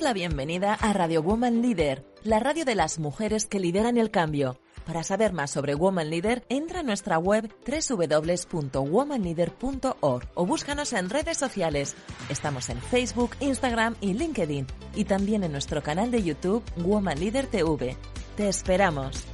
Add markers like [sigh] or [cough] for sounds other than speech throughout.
la bienvenida a Radio Woman Leader, la radio de las mujeres que lideran el cambio. Para saber más sobre Woman Leader, entra a nuestra web www.womanleader.org o búscanos en redes sociales. Estamos en Facebook, Instagram y LinkedIn y también en nuestro canal de YouTube Woman Leader TV. Te esperamos.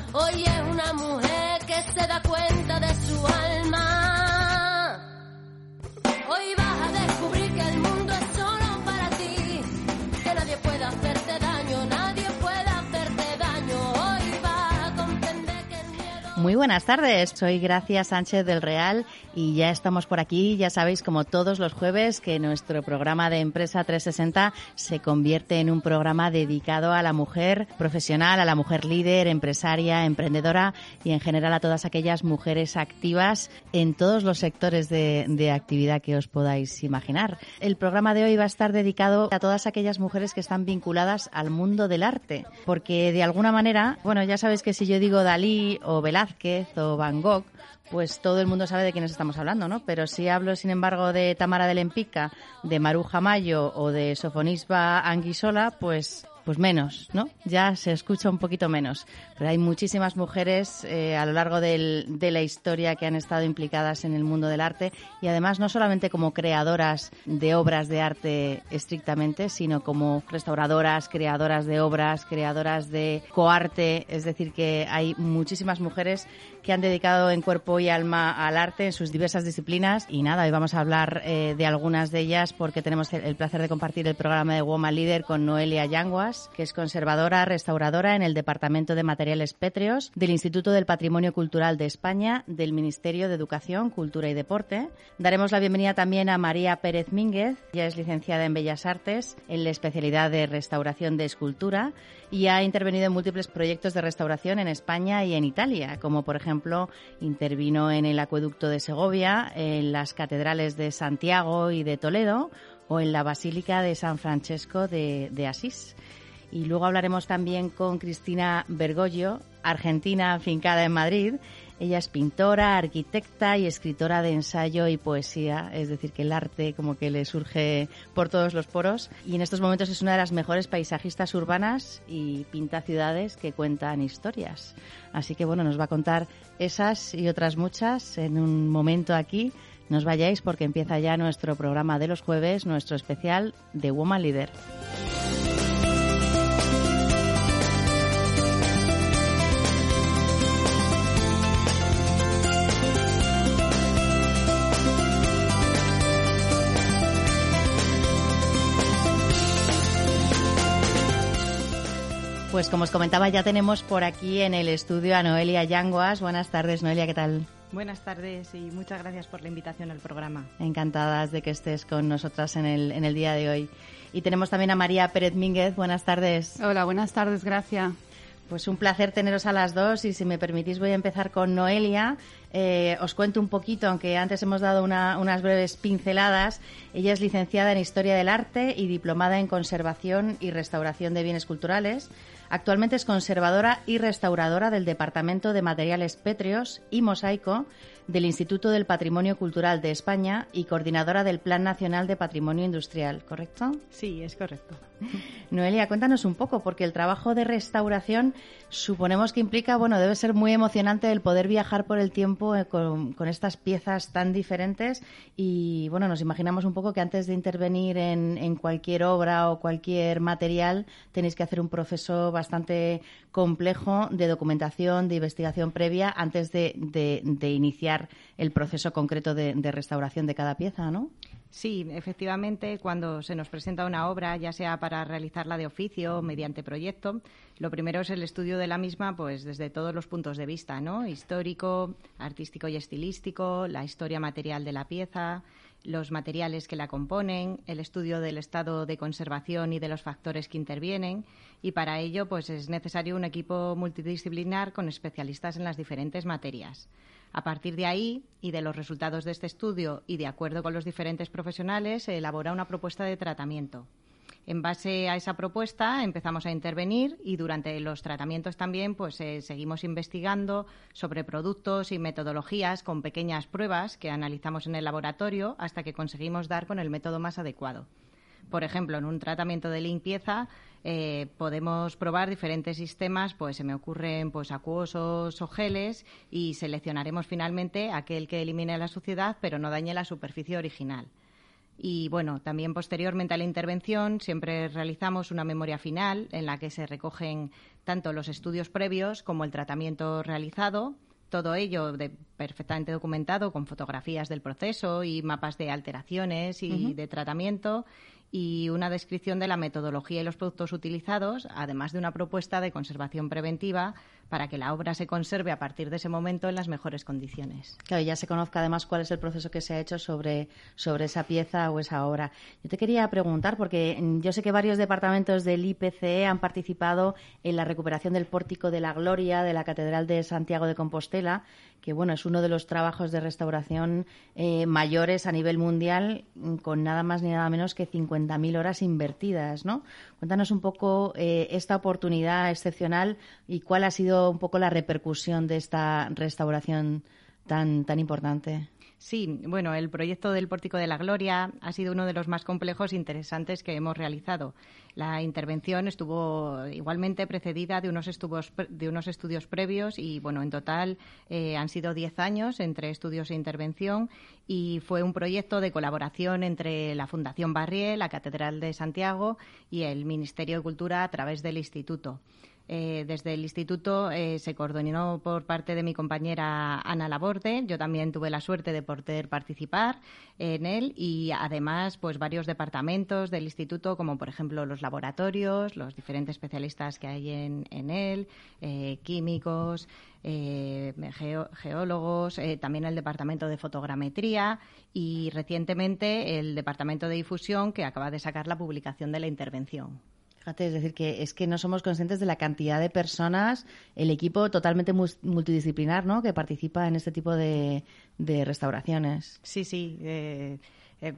Hoy es una mujer que se da cuenta de su alma. Hoy vas a Muy buenas tardes, soy Gracia Sánchez del Real y ya estamos por aquí. Ya sabéis, como todos los jueves, que nuestro programa de Empresa 360 se convierte en un programa dedicado a la mujer profesional, a la mujer líder, empresaria, emprendedora y en general a todas aquellas mujeres activas en todos los sectores de, de actividad que os podáis imaginar. El programa de hoy va a estar dedicado a todas aquellas mujeres que están vinculadas al mundo del arte, porque de alguna manera, bueno, ya sabéis que si yo digo Dalí o Velázquez o Van Gogh, pues todo el mundo sabe de quiénes estamos hablando, ¿no? Pero si hablo, sin embargo, de Tamara de Lempica, de Maruja Mayo o de Sofonisba Anguisola, pues pues menos, ¿no? Ya se escucha un poquito menos. Pero hay muchísimas mujeres eh, a lo largo del, de la historia que han estado implicadas en el mundo del arte y además no solamente como creadoras de obras de arte estrictamente, sino como restauradoras, creadoras de obras, creadoras de coarte. Es decir, que hay muchísimas mujeres que han dedicado en cuerpo y alma al arte en sus diversas disciplinas. Y nada, hoy vamos a hablar eh, de algunas de ellas porque tenemos el, placer de compartir el programa de Woman Leader con Noelia Yanguas que es conservadora, restauradora en el Departamento de Materiales Pétreos del Instituto del Patrimonio Cultural de España, del Ministerio de Educación, Cultura y Deporte. Daremos la bienvenida también a María Pérez Mínguez, ella es licenciada en Bellas Artes en la especialidad de restauración de escultura y ha intervenido en múltiples proyectos de restauración en España y en Italia, como por ejemplo intervino en el acueducto de Segovia, en las catedrales de Santiago y de Toledo o en la Basílica de San Francesco de, de Asís. Y luego hablaremos también con Cristina Bergoglio, argentina afincada en Madrid. Ella es pintora, arquitecta y escritora de ensayo y poesía, es decir, que el arte como que le surge por todos los poros. Y en estos momentos es una de las mejores paisajistas urbanas y pinta ciudades que cuentan historias. Así que bueno, nos va a contar esas y otras muchas en un momento aquí. No os vayáis porque empieza ya nuestro programa de los jueves, nuestro especial de Woman Leader. Pues como os comentaba, ya tenemos por aquí en el estudio a Noelia Yanguas. Buenas tardes, Noelia, ¿qué tal? Buenas tardes y muchas gracias por la invitación al programa. Encantadas de que estés con nosotras en el, en el día de hoy. Y tenemos también a María Pérez Mínguez. Buenas tardes. Hola, buenas tardes, gracias. Pues un placer teneros a las dos y si me permitís voy a empezar con Noelia. Eh, os cuento un poquito, aunque antes hemos dado una, unas breves pinceladas. Ella es licenciada en Historia del Arte y diplomada en Conservación y Restauración de Bienes Culturales. Actualmente es conservadora y restauradora del Departamento de Materiales Pétreos y Mosaico del Instituto del Patrimonio Cultural de España y coordinadora del Plan Nacional de Patrimonio Industrial, ¿correcto? Sí, es correcto. [laughs] Noelia, cuéntanos un poco, porque el trabajo de restauración suponemos que implica, bueno, debe ser muy emocionante el poder viajar por el tiempo eh, con, estas piezas tan diferentes y, bueno, nos imaginamos un poco que antes de intervenir en, cualquier obra o cualquier material tenéis que hacer un proceso bastante complejo de documentación, de investigación previa antes de, de, iniciar el proceso concreto de, de, restauración de cada pieza, ¿no? Sí, efectivamente, cuando se nos presenta una obra, ya sea para realizarla de oficio o mediante proyecto, lo primero es el estudio de la misma, pues desde todos los puntos de vista, ¿no? Histórico, artístico y estilístico, la historia material de la pieza, los materiales que la componen, el estudio del estado de conservación y de los factores que intervienen y para ello pues es necesario un equipo multidisciplinar con especialistas en las diferentes materias. A partir de ahí y de los resultados de este estudio y de acuerdo con los diferentes profesionales se elabora una propuesta de tratamiento. En base a esa propuesta empezamos a intervenir y durante los tratamientos también pues eh, seguimos investigando sobre productos y metodologías con pequeñas pruebas que analizamos en el laboratorio hasta que conseguimos dar con el método más adecuado. Por ejemplo, en un tratamiento de limpieza eh, podemos probar diferentes sistemas, pues se me ocurren pues acuosos o geles y seleccionaremos finalmente aquel que elimine la suciedad pero no dañe la superficie original. Y bueno, también posteriormente a la intervención siempre realizamos una memoria final en la que se recogen tanto los estudios previos como el tratamiento realizado, todo ello perfectamente documentado con fotografías del proceso y mapas de alteraciones y de tratamiento y una descripción de la metodología y los productos utilizados, además de una propuesta de conservación preventiva para que la obra se conserve a partir de ese momento en las mejores condiciones. Claro, ya se conozca además cuál es el proceso que se ha hecho sobre, sobre esa pieza o esa obra. Yo te quería preguntar, porque yo sé que varios departamentos del IPCE han participado en la recuperación del pórtico de la Gloria de la Catedral de Santiago de Compostela, que bueno, es uno de los trabajos de restauración eh, mayores a nivel mundial, con nada más ni nada menos que 50.000 horas invertidas, ¿no? Cuéntanos un poco eh, esta oportunidad excepcional y cuál ha sido un poco la repercusión de esta restauración tan, tan importante. Sí, bueno, el proyecto del Pórtico de la Gloria ha sido uno de los más complejos e interesantes que hemos realizado. La intervención estuvo igualmente precedida de unos estudios, de unos estudios previos y, bueno, en total eh, han sido diez años entre estudios e intervención y fue un proyecto de colaboración entre la Fundación Barrié, la Catedral de Santiago y el Ministerio de Cultura a través del Instituto. Eh, desde el instituto eh, se coordinó por parte de mi compañera Ana Laborde. Yo también tuve la suerte de poder participar en él y además pues varios departamentos del instituto como por ejemplo los laboratorios, los diferentes especialistas que hay en, él, eh, químicos, geólogos, también el departamento de fotogrametría y recientemente el departamento de difusión que acaba de sacar la publicación de la intervención. Fíjate, es decir, que es que no somos conscientes de la cantidad de personas, el equipo totalmente multidisciplinar, ¿no? Que participa en este tipo de, restauraciones. Sí, sí. Eh, eh,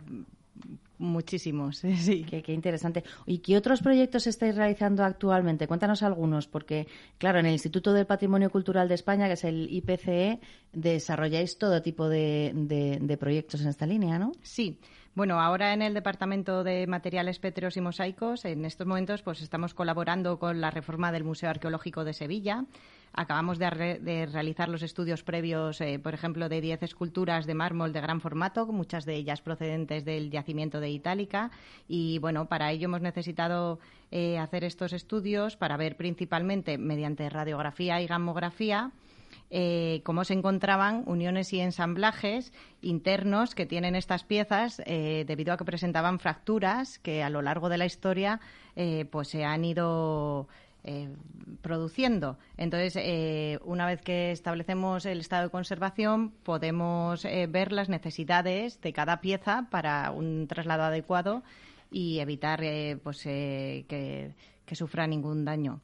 muchísimos, [laughs] sí. Qué, interesante. ¿Y qué otros proyectos estáis realizando actualmente? Cuéntanos algunos, porque, claro, en el Instituto del Patrimonio Cultural de España, que es el IPCE, desarrolláis todo tipo de, de proyectos en esta línea, ¿no? Sí. Bueno, ahora en el Departamento de Materiales Pétreos y Mosaicos, en estos momentos, pues estamos colaborando con la reforma del Museo Arqueológico de Sevilla. Acabamos de, realizar los estudios previos, eh, por ejemplo, de 10 esculturas de mármol de gran formato, muchas de ellas procedentes del yacimiento de Itálica. Y bueno, para ello hemos necesitado eh, hacer estos estudios para ver principalmente mediante radiografía y gamografía eh, cómo se encontraban uniones y ensamblajes internos que tienen estas piezas eh, debido a que presentaban fracturas que a lo largo de la historia eh, pues se han ido produciendo. Entonces, una vez que establecemos el estado de conservación, podemos ver las necesidades de cada pieza para un traslado adecuado y evitar pues, que, que, sufra ningún daño.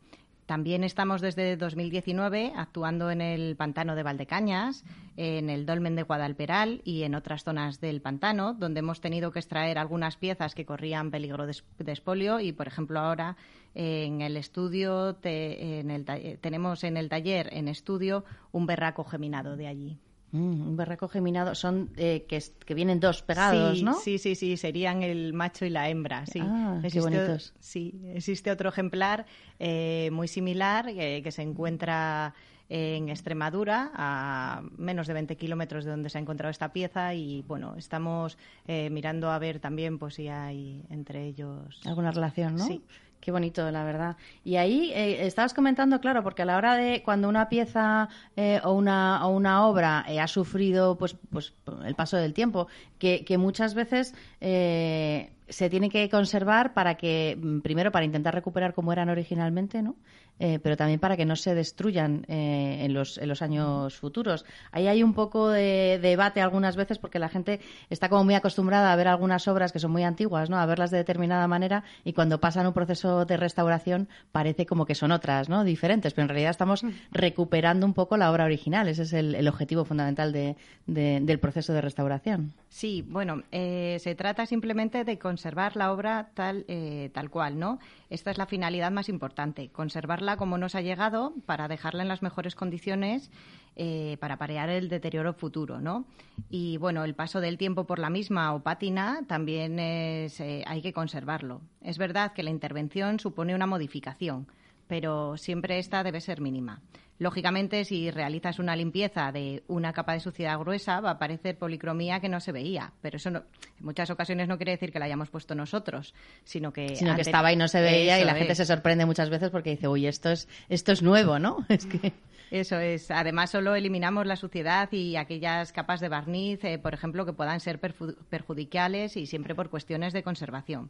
También estamos desde 2019 actuando en el pantano de Valdecañas, en el dolmen de Guadalperal y en otras zonas del pantano, donde hemos tenido que extraer algunas piezas que corrían peligro de, espolio y, por ejemplo, ahora en el estudio tenemos en el taller en estudio un berraco geminado de allí. Mm, un berraco geminado son eh, que, vienen dos pegados, ¿no? Sí, sí, sí, serían el macho y la hembra, sí. Ah, qué bonitos. Sí, existe otro ejemplar eh, muy similar eh, que se encuentra en Extremadura, a menos de 20 kilómetros de donde se ha encontrado esta pieza y bueno, estamos mirando a ver también pues si hay entre ellos alguna relación, ¿no? Sí. Qué bonito, la verdad. Y ahí eh, estabas comentando, claro, porque a la hora de cuando una pieza eh, o, una, o una obra eh, ha sufrido pues, pues el paso del tiempo, que, que muchas veces se tiene que conservar para que, mm, primero, para intentar recuperar como eran originalmente, ¿no? Eh, pero también para que no se destruyan eh, en, los, en los años futuros. Ahí hay un poco de, debate algunas veces porque la gente está como muy acostumbrada a ver algunas obras que son muy antiguas, ¿no? A verlas de determinada manera y cuando pasan un proceso de restauración parece como que son otras, ¿no? Diferentes, pero en realidad estamos mm. recuperando un poco la obra original. Ese es el, objetivo fundamental de, del proceso de restauración. Sí, bueno, eh, se trata simplemente de conservar la obra tal, tal cual, ¿no? Esta es la finalidad más importante, conservarla como nos ha llegado para dejarla en las mejores condiciones eh, para parear el deterioro futuro, ¿no? Y bueno, el paso del tiempo por la misma o pátina también es, eh, hay que conservarlo. Es verdad que la intervención supone una modificación, pero siempre esta debe ser mínima. Lógicamente, si realizas una limpieza de una capa de suciedad gruesa, va a aparecer policromía que no se veía. Pero eso en muchas ocasiones no quiere decir que la hayamos puesto nosotros, sino que, sino que estaba y no se veía y la gente se sorprende muchas veces porque dice, uy, esto es, esto es nuevo, ¿no? [laughs] Es que... Eso es. Además, solo eliminamos la suciedad y aquellas capas de barniz, eh, por ejemplo, que puedan ser perjudiciales y siempre por cuestiones de conservación.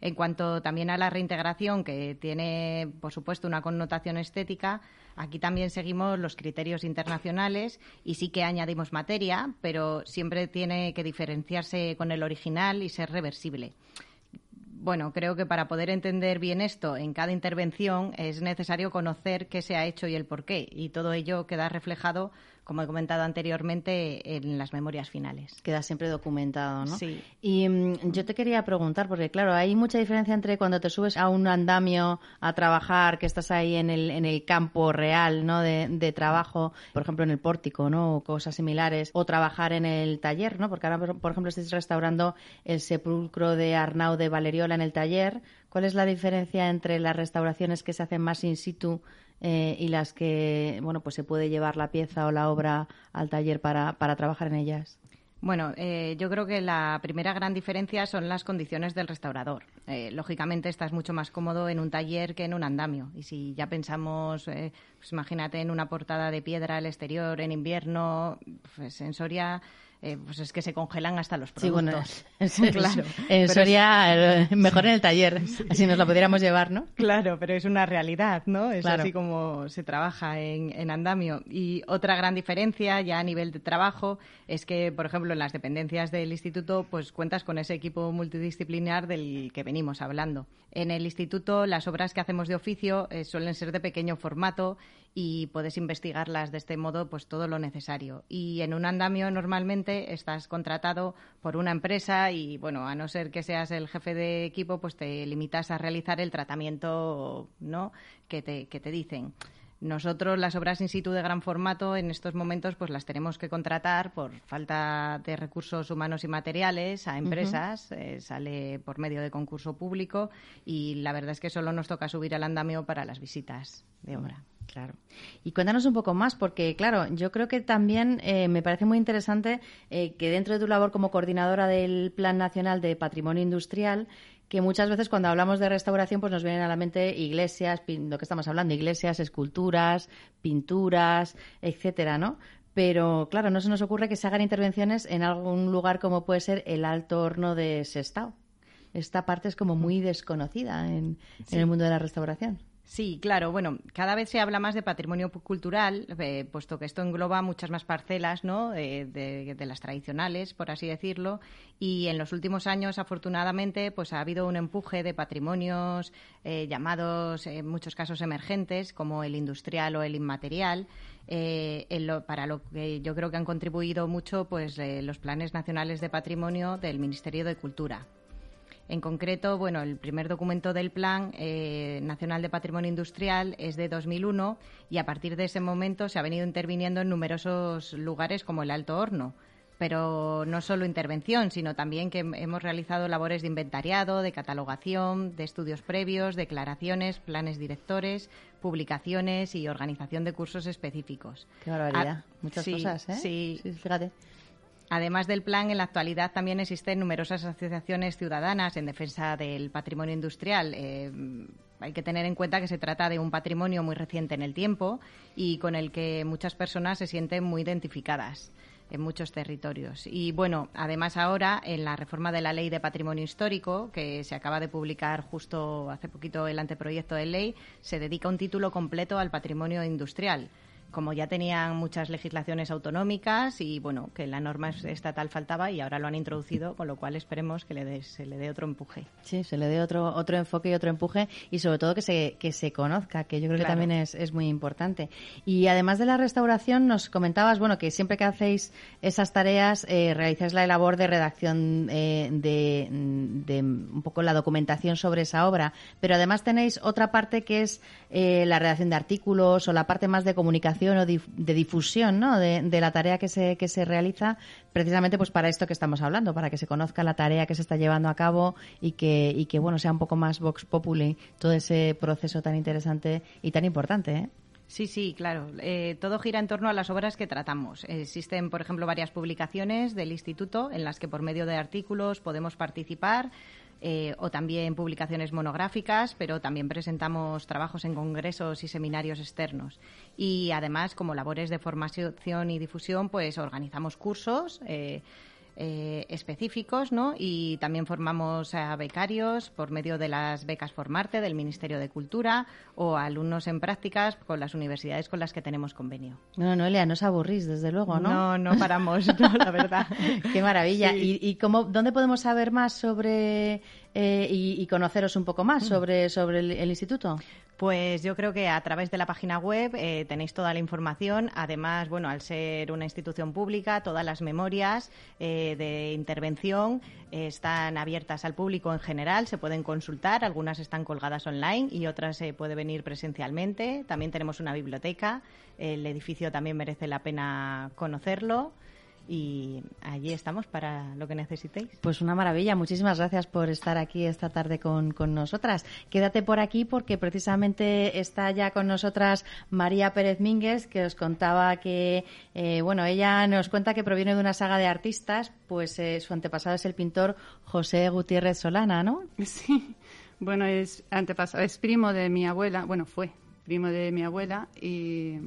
En cuanto también a la reintegración, que tiene, por supuesto, una connotación estética, aquí también seguimos los criterios internacionales y sí que añadimos materia, pero siempre tiene que diferenciarse con el original y ser reversible bueno, creo que para poder entender bien esto en cada intervención es necesario conocer qué se ha hecho y el por qué. Y todo ello queda reflejado como he comentado anteriormente, en las memorias finales. Queda siempre documentado, ¿no? Sí. Y mm, yo te quería preguntar, porque claro, hay mucha diferencia entre cuando te subes a un andamio a trabajar, que estás ahí en el, en el campo real, ¿no? De, de trabajo, por ejemplo, en el pórtico, ¿no? O cosas similares, o trabajar en el taller, ¿no? Porque ahora, por ejemplo, estáis restaurando el sepulcro de Arnau de Valeriola en el taller. ¿Cuál es la diferencia entre las restauraciones que se hacen más in situ eh, y las que bueno pues se puede llevar la pieza o la obra al taller para, para trabajar en ellas? Bueno, eh, yo creo que la primera gran diferencia son las condiciones del restaurador. Eh, lógicamente estás mucho más cómodo en un taller que en un andamio. Y si ya pensamos, pues imagínate en una portada de piedra al exterior en invierno, pues en Soria eh, pues es que se congelan hasta los productos. Sí, bueno, [laughs] claro. En Soria, eh, mejor en el taller, así nos lo pudiéramos llevar, ¿no? Claro, pero es una realidad, ¿no? Es así como se trabaja en, andamio. Y otra gran diferencia ya a nivel de trabajo es que, por ejemplo, en las dependencias del instituto, pues cuentas con ese equipo multidisciplinar del que venimos hablando. En el instituto, las obras que hacemos de oficio eh, suelen ser de pequeño formato y puedes investigarlas de este modo pues todo lo necesario. Y en un andamio normalmente estás contratado por una empresa y bueno, a no ser que seas el jefe de equipo, pues te limitas a realizar el tratamiento ¿no? que, te, que te dicen. Nosotros las obras in situ de gran formato en estos momentos pues las tenemos que contratar por falta de recursos humanos y materiales a empresas, eh, sale por medio de concurso público y la verdad es que solo nos toca subir al andamio para las visitas de obra. Claro. Y cuéntanos un poco más, porque claro, yo creo que también eh, me parece muy interesante eh, que dentro de tu labor como coordinadora del Plan Nacional de Patrimonio Industrial, que muchas veces cuando hablamos de restauración pues nos vienen a la mente iglesias, lo que estamos hablando, iglesias, esculturas, pinturas, etcétera, ¿no? Pero claro, no se nos ocurre que se hagan intervenciones en algún lugar como puede ser el Alto Horno de Sestao. Esta parte es como muy desconocida en el mundo de la restauración. Sí, claro. Bueno, cada vez se habla más de patrimonio cultural, eh, puesto que esto engloba muchas más parcelas, ¿no? de, las tradicionales, por así decirlo. Y en los últimos años, afortunadamente, pues ha habido un empuje de patrimonios eh, llamados, en muchos casos, emergentes, como el industrial o el inmaterial. Eh, para lo que yo creo que han contribuido mucho, pues los planes nacionales de patrimonio del Ministerio de Cultura. En concreto, bueno, el primer documento del Plan eh, Nacional de Patrimonio Industrial es de 2001 y a partir de ese momento se ha venido interviniendo en numerosos lugares como el Alto Horno. Pero no solo intervención, sino también que hemos realizado labores de inventariado, de catalogación, de estudios previos, declaraciones, planes directores, publicaciones y organización de cursos específicos. Qué barbaridad. Ah, Muchas cosas, ¿eh? Sí, fíjate. Además del plan, en la actualidad también existen numerosas asociaciones ciudadanas en defensa del patrimonio industrial. Eh, hay que tener en cuenta que se trata de un patrimonio muy reciente en el tiempo y con el que muchas personas se sienten muy identificadas en muchos territorios. Y bueno, además ahora en la reforma de la Ley de Patrimonio Histórico, que se acaba de publicar justo hace poquito el anteproyecto de ley, se dedica un título completo al patrimonio industrial como ya tenían muchas legislaciones autonómicas y bueno, que la norma estatal faltaba y ahora lo han introducido, con lo cual esperemos que le se le dé otro empuje. Sí, se le dé otro, otro enfoque y otro empuje y sobre todo que se, que se conozca, que yo creo que también es, es muy importante. Y además de la restauración, nos comentabas, bueno, que siempre que hacéis esas tareas eh, realizáis la labor de redacción eh, de, de, un poco la documentación sobre esa obra, pero además tenéis otra parte que es eh, la redacción de artículos o la parte más de comunicación o de difusión ¿no? de, la tarea que se, que se realiza precisamente pues para esto que estamos hablando, para que se conozca la tarea que se está llevando a cabo y que, y que bueno, sea un poco más Vox Populi todo ese proceso tan interesante y tan importante. ¿eh? Sí, sí, claro. Eh, todo gira en torno a las obras que tratamos. Existen, por ejemplo, varias publicaciones del Instituto en las que por medio de artículos podemos participar eh, o también publicaciones monográficas, pero también presentamos trabajos en congresos y seminarios externos. Y además, como labores de formación y difusión, pues organizamos cursos. Eh, eh, específicos, ¿no? Y también formamos a becarios por medio de las becas Formarte del Ministerio de Cultura o alumnos en prácticas con las universidades con las que tenemos convenio. No, no, Elia, no os aburrís, desde luego, ¿no? No, no paramos, [laughs] la verdad. [laughs] Qué maravilla. ¿Y, y cómo, dónde podemos saber más sobre eh, y, conoceros un poco más mm. sobre, sobre el, instituto? Pues yo creo que a través de la página web eh, tenéis toda la información. Además, bueno, al ser una institución pública, todas las memorias eh, de intervención están abiertas al público en general, se pueden consultar. Algunas están colgadas online y otras se puede venir presencialmente. También tenemos una biblioteca. El edificio también merece la pena conocerlo y allí estamos para lo que necesitéis. Pues una maravilla. Muchísimas gracias por estar aquí esta tarde con, con nosotras. Quédate por aquí porque precisamente está ya con nosotras María Pérez Mínguez, que os contaba que, eh, bueno, ella nos cuenta que proviene de una saga de artistas, pues eh, su antepasado es el pintor José Gutiérrez Solana, ¿no? Sí. Bueno, es antepasado, es primo de mi abuela, bueno, fue primo de mi abuela y,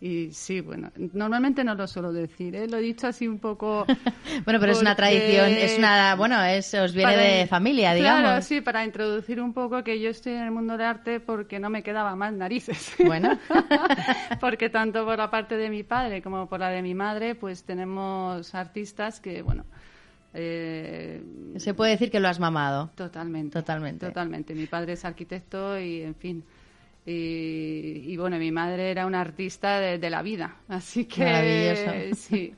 y, sí, bueno, normalmente no lo suelo decir, ¿eh? lo he dicho así un poco... [laughs] bueno, pero es una tradición, es una, bueno, es, os viene de familia, digamos. Claro, sí, para introducir un poco que yo estoy en el mundo del arte porque no me quedaba más narices. [laughs] Bueno. [laughs] porque tanto por la parte de mi padre como por la de mi madre, pues tenemos artistas que, bueno... Eh, Se puede decir que lo has mamado. Totalmente. Totalmente. Totalmente. Mi padre es arquitecto y, en fin, y, bueno, mi madre era una artista de, la vida, así que Maravilloso. sí.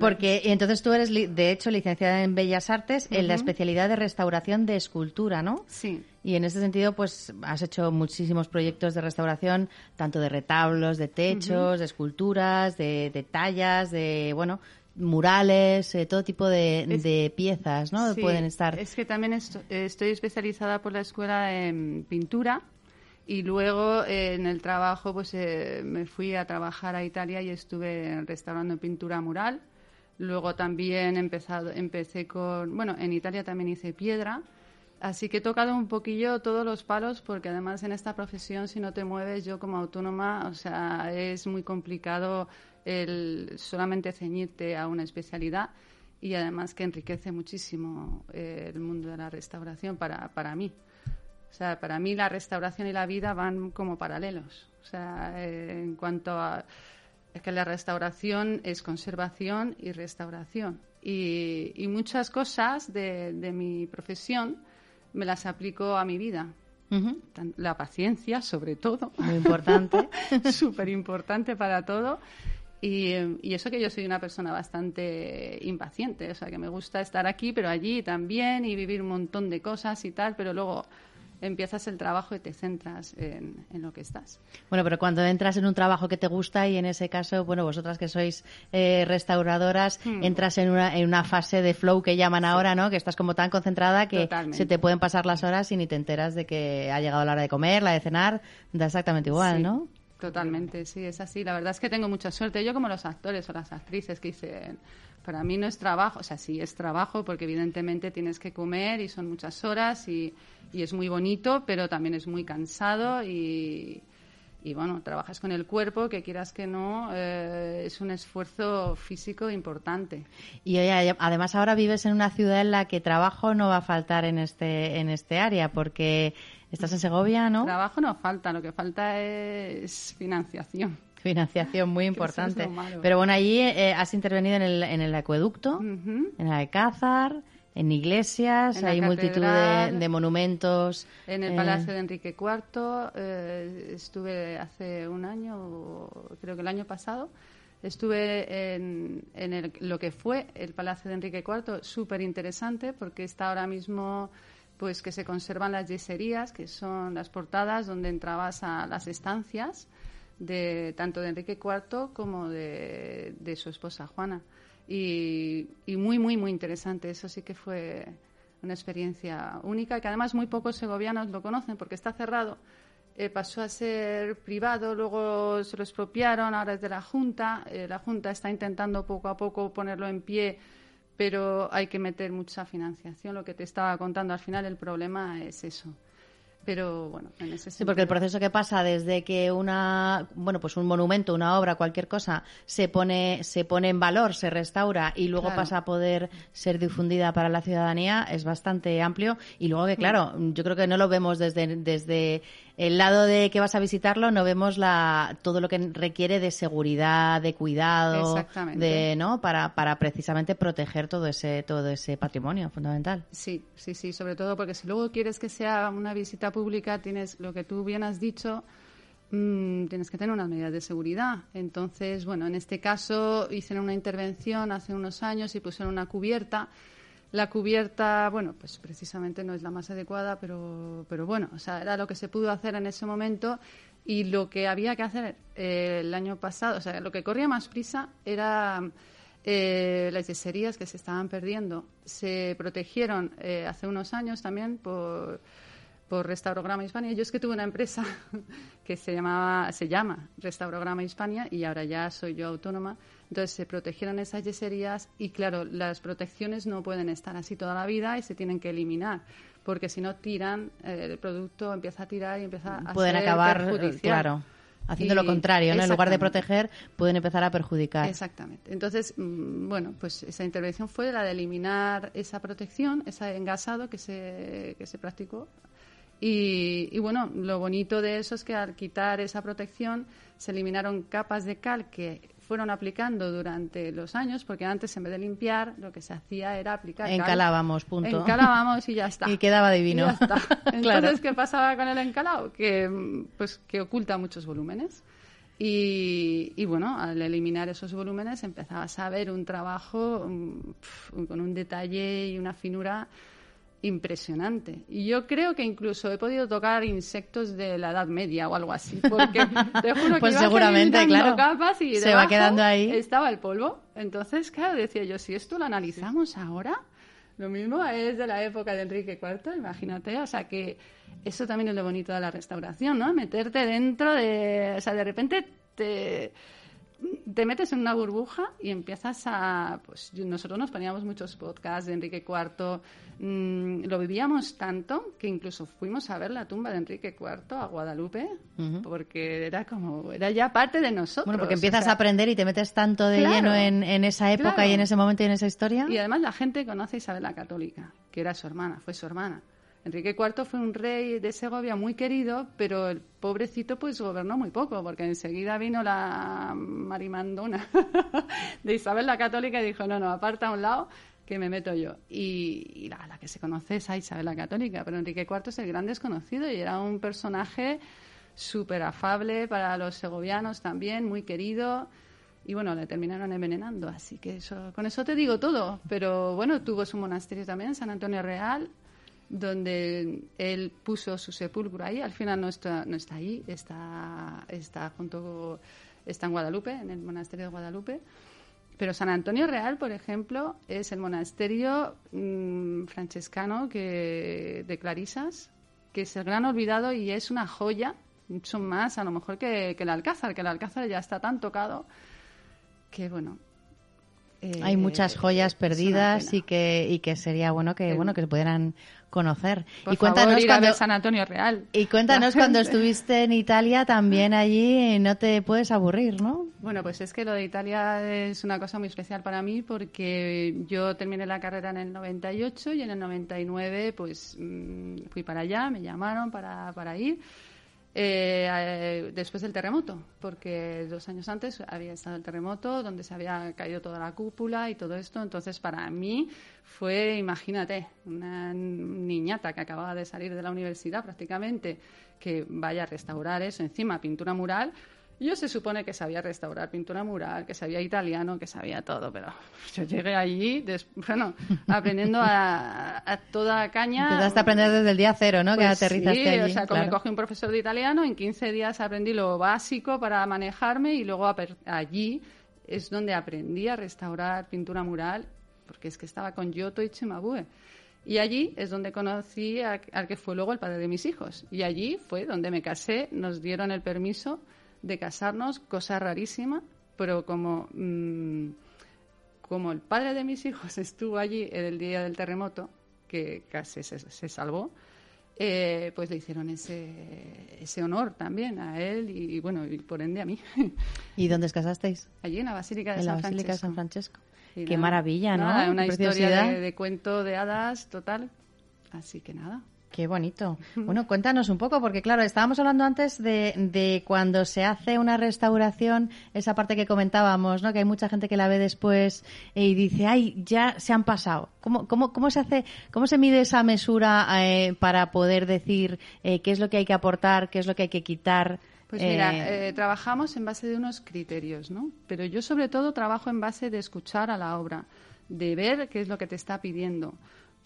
Porque entonces tú eres, de hecho, licenciada en Bellas Artes en la especialidad de restauración de escultura, ¿no? Sí. Y en ese sentido, pues has hecho muchísimos proyectos de restauración, tanto de retablos, de techos, de esculturas, de, tallas, de, bueno, murales, eh, todo tipo de, piezas, ¿no? Pueden estar. Es que también estoy especializada por la escuela en pintura y luego eh, en el trabajo pues eh, me fui a trabajar a Italia y estuve restaurando pintura mural. Luego también empezado, empecé con, bueno, en Italia también hice piedra. Así que he tocado un poquillo todos los palos porque además en esta profesión si no te mueves yo como autónoma, o sea, es muy complicado el solamente ceñirte a una especialidad y además que enriquece muchísimo eh, el mundo de la restauración para, para mí. O sea, para mí la restauración y la vida van como paralelos. O sea, eh, en cuanto a es que la restauración es conservación y restauración. Y, muchas cosas de, mi profesión me las aplico a mi vida. La paciencia, sobre todo. Muy importante. [laughs] Súper importante para todo. Y, y, eso que yo soy una persona bastante impaciente, o sea, que me gusta estar aquí, pero allí también y vivir un montón de cosas y tal, pero luego empiezas el trabajo y te centras en, lo que estás. Bueno, pero cuando entras en un trabajo que te gusta y en ese caso, bueno, vosotras que sois eh, restauradoras, hmm. entras en una, en una fase de flow que llaman ahora, ¿no? Que estás como tan concentrada que se te pueden pasar las horas y ni te enteras de que ha llegado la hora de comer, la de cenar, da exactamente igual, ¿no? Totalmente, sí, es así. La verdad es que tengo mucha suerte. Yo como los actores o las actrices que dicen, para mí no es trabajo, o sea, sí es trabajo porque evidentemente tienes que comer y son muchas horas y, es muy bonito, pero también es muy cansado y, bueno, trabajas con el cuerpo, que quieras que no, eh, es un esfuerzo físico importante. Y además ahora vives en una ciudad en la que trabajo no va a faltar en este, en este área, porque estás en Segovia, ¿no? Trabajo no falta, lo que falta es financiación. Financiación muy [laughs] importante. Pero bueno, allí eh, has intervenido en el, en el acueducto, en el Alcázar, en iglesias, hay multitud de, monumentos. En el Palacio de Enrique IV, eh, estuve hace un año, creo que el año pasado, estuve en, en lo que fue el Palacio de Enrique IV, súper interesante porque está ahora mismo pues que se conservan las yeserías, que son las portadas donde entrabas a las estancias de tanto de Enrique IV como de, su esposa Juana. Y, muy, muy, muy interesante. Eso sí que fue una experiencia única, que además muy pocos segovianos lo conocen porque está cerrado. Eh, pasó a ser privado, luego se lo expropiaron, ahora es de la Junta. Eh, la Junta está intentando poco a poco ponerlo en pie, pero hay que meter mucha financiación. Lo que te estaba contando al final, el problema es eso pero bueno, en ese Sí, porque el proceso que pasa desde que una, bueno, pues un monumento, una obra, cualquier cosa, se pone, se pone en valor, se restaura y luego pasa a poder ser difundida para la ciudadanía es bastante amplio. Y luego que, claro, yo creo que no lo vemos desde, desde el lado de que vas a visitarlo no vemos la, todo lo que requiere de seguridad, de cuidado, de, ¿no? Para, para precisamente proteger todo ese, todo ese patrimonio fundamental. Sí, sí, sí, sobre todo porque si luego quieres que sea una visita pública, tienes lo que tú bien has dicho, mm, tienes que tener unas medidas de seguridad. Entonces, bueno, en este caso hicieron una intervención hace unos años y pusieron una cubierta la cubierta, bueno, pues precisamente no es la más adecuada, pero, pero bueno, o sea, era lo que se pudo hacer en ese momento y lo que había que hacer eh, el año pasado, o sea, lo que corría más prisa era eh, las yeserías que se estaban perdiendo. Se protegieron eh, hace unos años también por por Restaurograma Hispania. Yo es que tuve una empresa [laughs] que se llamaba, se llama Restaurograma Hispania y ahora ya soy yo autónoma. Entonces se protegieron esas yeserías y claro, las protecciones no pueden estar así toda la vida y se tienen que eliminar porque si no tiran, eh, el producto empieza a tirar y empieza a pueden acabar, eh, claro. Haciendo lo contrario, ¿no? En lugar de proteger, pueden empezar a perjudicar. Exactamente. Entonces, mm, bueno, pues esa intervención fue la de eliminar esa protección, ese engasado que se, que se practicó y, bueno, lo bonito de eso es que al quitar esa protección se eliminaron capas de cal que fueron aplicando durante los años, porque antes en vez de limpiar lo que se hacía era aplicar Encalábamos, punto. Encalábamos y ya [laughs] está. y quedaba divino. [laughs] Entonces, ¿qué pasaba con el encalado? Que, pues, que oculta muchos volúmenes. Y, y, bueno, al eliminar esos volúmenes empezabas a ver un trabajo mm, con un detalle y una finura impresionante. Y yo creo que incluso he podido tocar insectos de la Edad Media o algo así, [laughs] porque te juro que pues seguramente, claro, capas y se va quedando ahí. Estaba el polvo. Entonces, claro, decía yo, si esto lo analizamos ahora, lo mismo es de la época de Enrique IV, imagínate, o sea que eso también es lo bonito de la restauración, ¿no? Meterte dentro de, o sea, de repente te te metes en una burbuja y empiezas a... Pues nosotros nos poníamos muchos podcasts de Enrique IV, mm, lo vivíamos tanto que incluso fuimos a ver la tumba de Enrique IV a Guadalupe, porque era como, era ya parte de nosotros. Bueno, porque empiezas a aprender y te metes tanto de lleno en, esa época y en ese momento y en esa historia. Y además la gente conoce a Isabel la Católica, que era su hermana, fue su hermana. Enrique IV fue un rey de Segovia muy querido, pero el pobrecito pues gobernó muy poco, porque enseguida vino la marimandona [laughs] de Isabel la Católica y dijo, no, no, aparta a un lado que me meto yo. Y, la, que se conoce es a Isabel la Católica, pero Enrique IV es el gran desconocido y era un personaje súper afable para los segovianos también, muy querido. Y bueno, le terminaron envenenando, así que eso, con eso te digo todo. Pero bueno, tuvo su monasterio también, San Antonio Real, donde él puso su sepulcro ahí. Al final no está, no está ahí, está, está junto, está en Guadalupe, en el monasterio de Guadalupe. Pero San Antonio Real, por ejemplo, es el monasterio mm, francescano que, de Clarisas, que es el gran olvidado y es una joya, mucho más a lo mejor que, que el Alcázar, que el Alcázar ya está tan tocado que, bueno, hay muchas joyas perdidas y que y que sería bueno que bueno que se pudieran conocer. y cuéntanos cuando San Antonio Real. Y cuéntanos cuando estuviste en Italia también allí no te puedes aburrir, ¿no? Bueno, pues es que lo de Italia es una cosa muy especial para mí porque yo terminé la carrera en el 98 y en el 99 pues mm, fui para allá, me llamaron para para ir eh, eh, después del terremoto, porque dos años antes había estado el terremoto donde se había caído toda la cúpula y todo esto. Entonces, para mí fue, imagínate, una niñata que acababa de salir de la universidad prácticamente, que vaya a restaurar eso, encima pintura mural yo se supone que sabía restaurar pintura mural, que sabía italiano, que sabía todo, pero yo llegué allí, bueno, [laughs] aprendiendo a, toda caña. Empezaste a aprender desde el día cero, ¿no? que pues aterrizaste sí, allí. o sea, como me cogí un profesor de italiano, en 15 días aprendí lo básico para manejarme y luego allí es donde aprendí a restaurar pintura mural, porque es que estaba con Giotto y Cimabue. Y allí es donde conocí al que fue luego el padre de mis hijos. Y allí fue donde me casé, nos dieron el permiso de casarnos, cosa rarísima, pero como, mm, como el padre de mis hijos [laughs] estuvo allí el día del terremoto, que casi se, salvó, eh, pues le hicieron ese, ese honor también a él y, bueno, y por ende a mí. ¿Y dónde os casasteis? Allí en la Basílica de, en San, la Basílica Francesco. de San Francisco. Qué maravilla, ¿no? Una historia de, de cuento de hadas total. Así que nada. Qué bonito. Bueno, cuéntanos un poco, porque claro, estábamos hablando antes de, de, cuando se hace una restauración, esa parte que comentábamos, ¿no? Que hay mucha gente que la ve después y dice, ay, ya se han pasado. ¿Cómo, cómo, cómo se hace, cómo se mide esa mesura eh, para poder decir eh, qué es lo que hay que aportar, qué es lo que hay que quitar? Pues mira, eh, trabajamos en base de unos criterios, ¿no? Pero yo sobre todo trabajo en base de escuchar a la obra, de ver qué es lo que te está pidiendo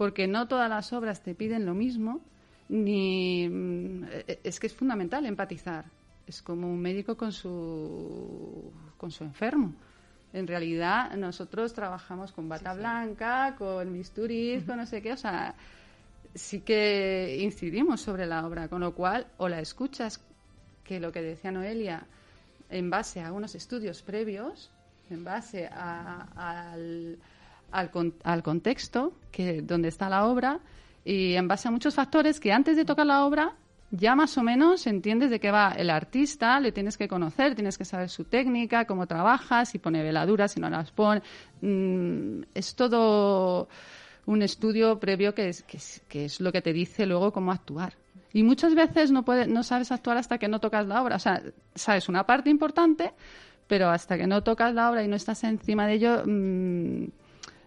porque no todas las obras te piden lo mismo, ni mm, es que es fundamental empatizar. Es como un médico con su con su enfermo. En realidad nosotros trabajamos con bata blanca, con bisturí, con no sé qué, o sea, sí que incidimos sobre la obra, con lo cual o la escuchas, que lo que decía Noelia, en base a unos estudios previos, en base al al, al contexto que, donde está la obra y en base a muchos factores que antes de tocar la obra ya más o menos entiendes de qué va el artista, le tienes que conocer, tienes que saber su técnica, cómo trabaja, si pone veladuras, si no las pone. Mm, es todo un estudio previo que es, que es, lo que te dice luego cómo actuar. Y muchas veces no, puede, no sabes actuar hasta que no tocas la obra. O sea, sabes una parte importante, pero hasta que no tocas la obra y no estás encima de ello, mmm,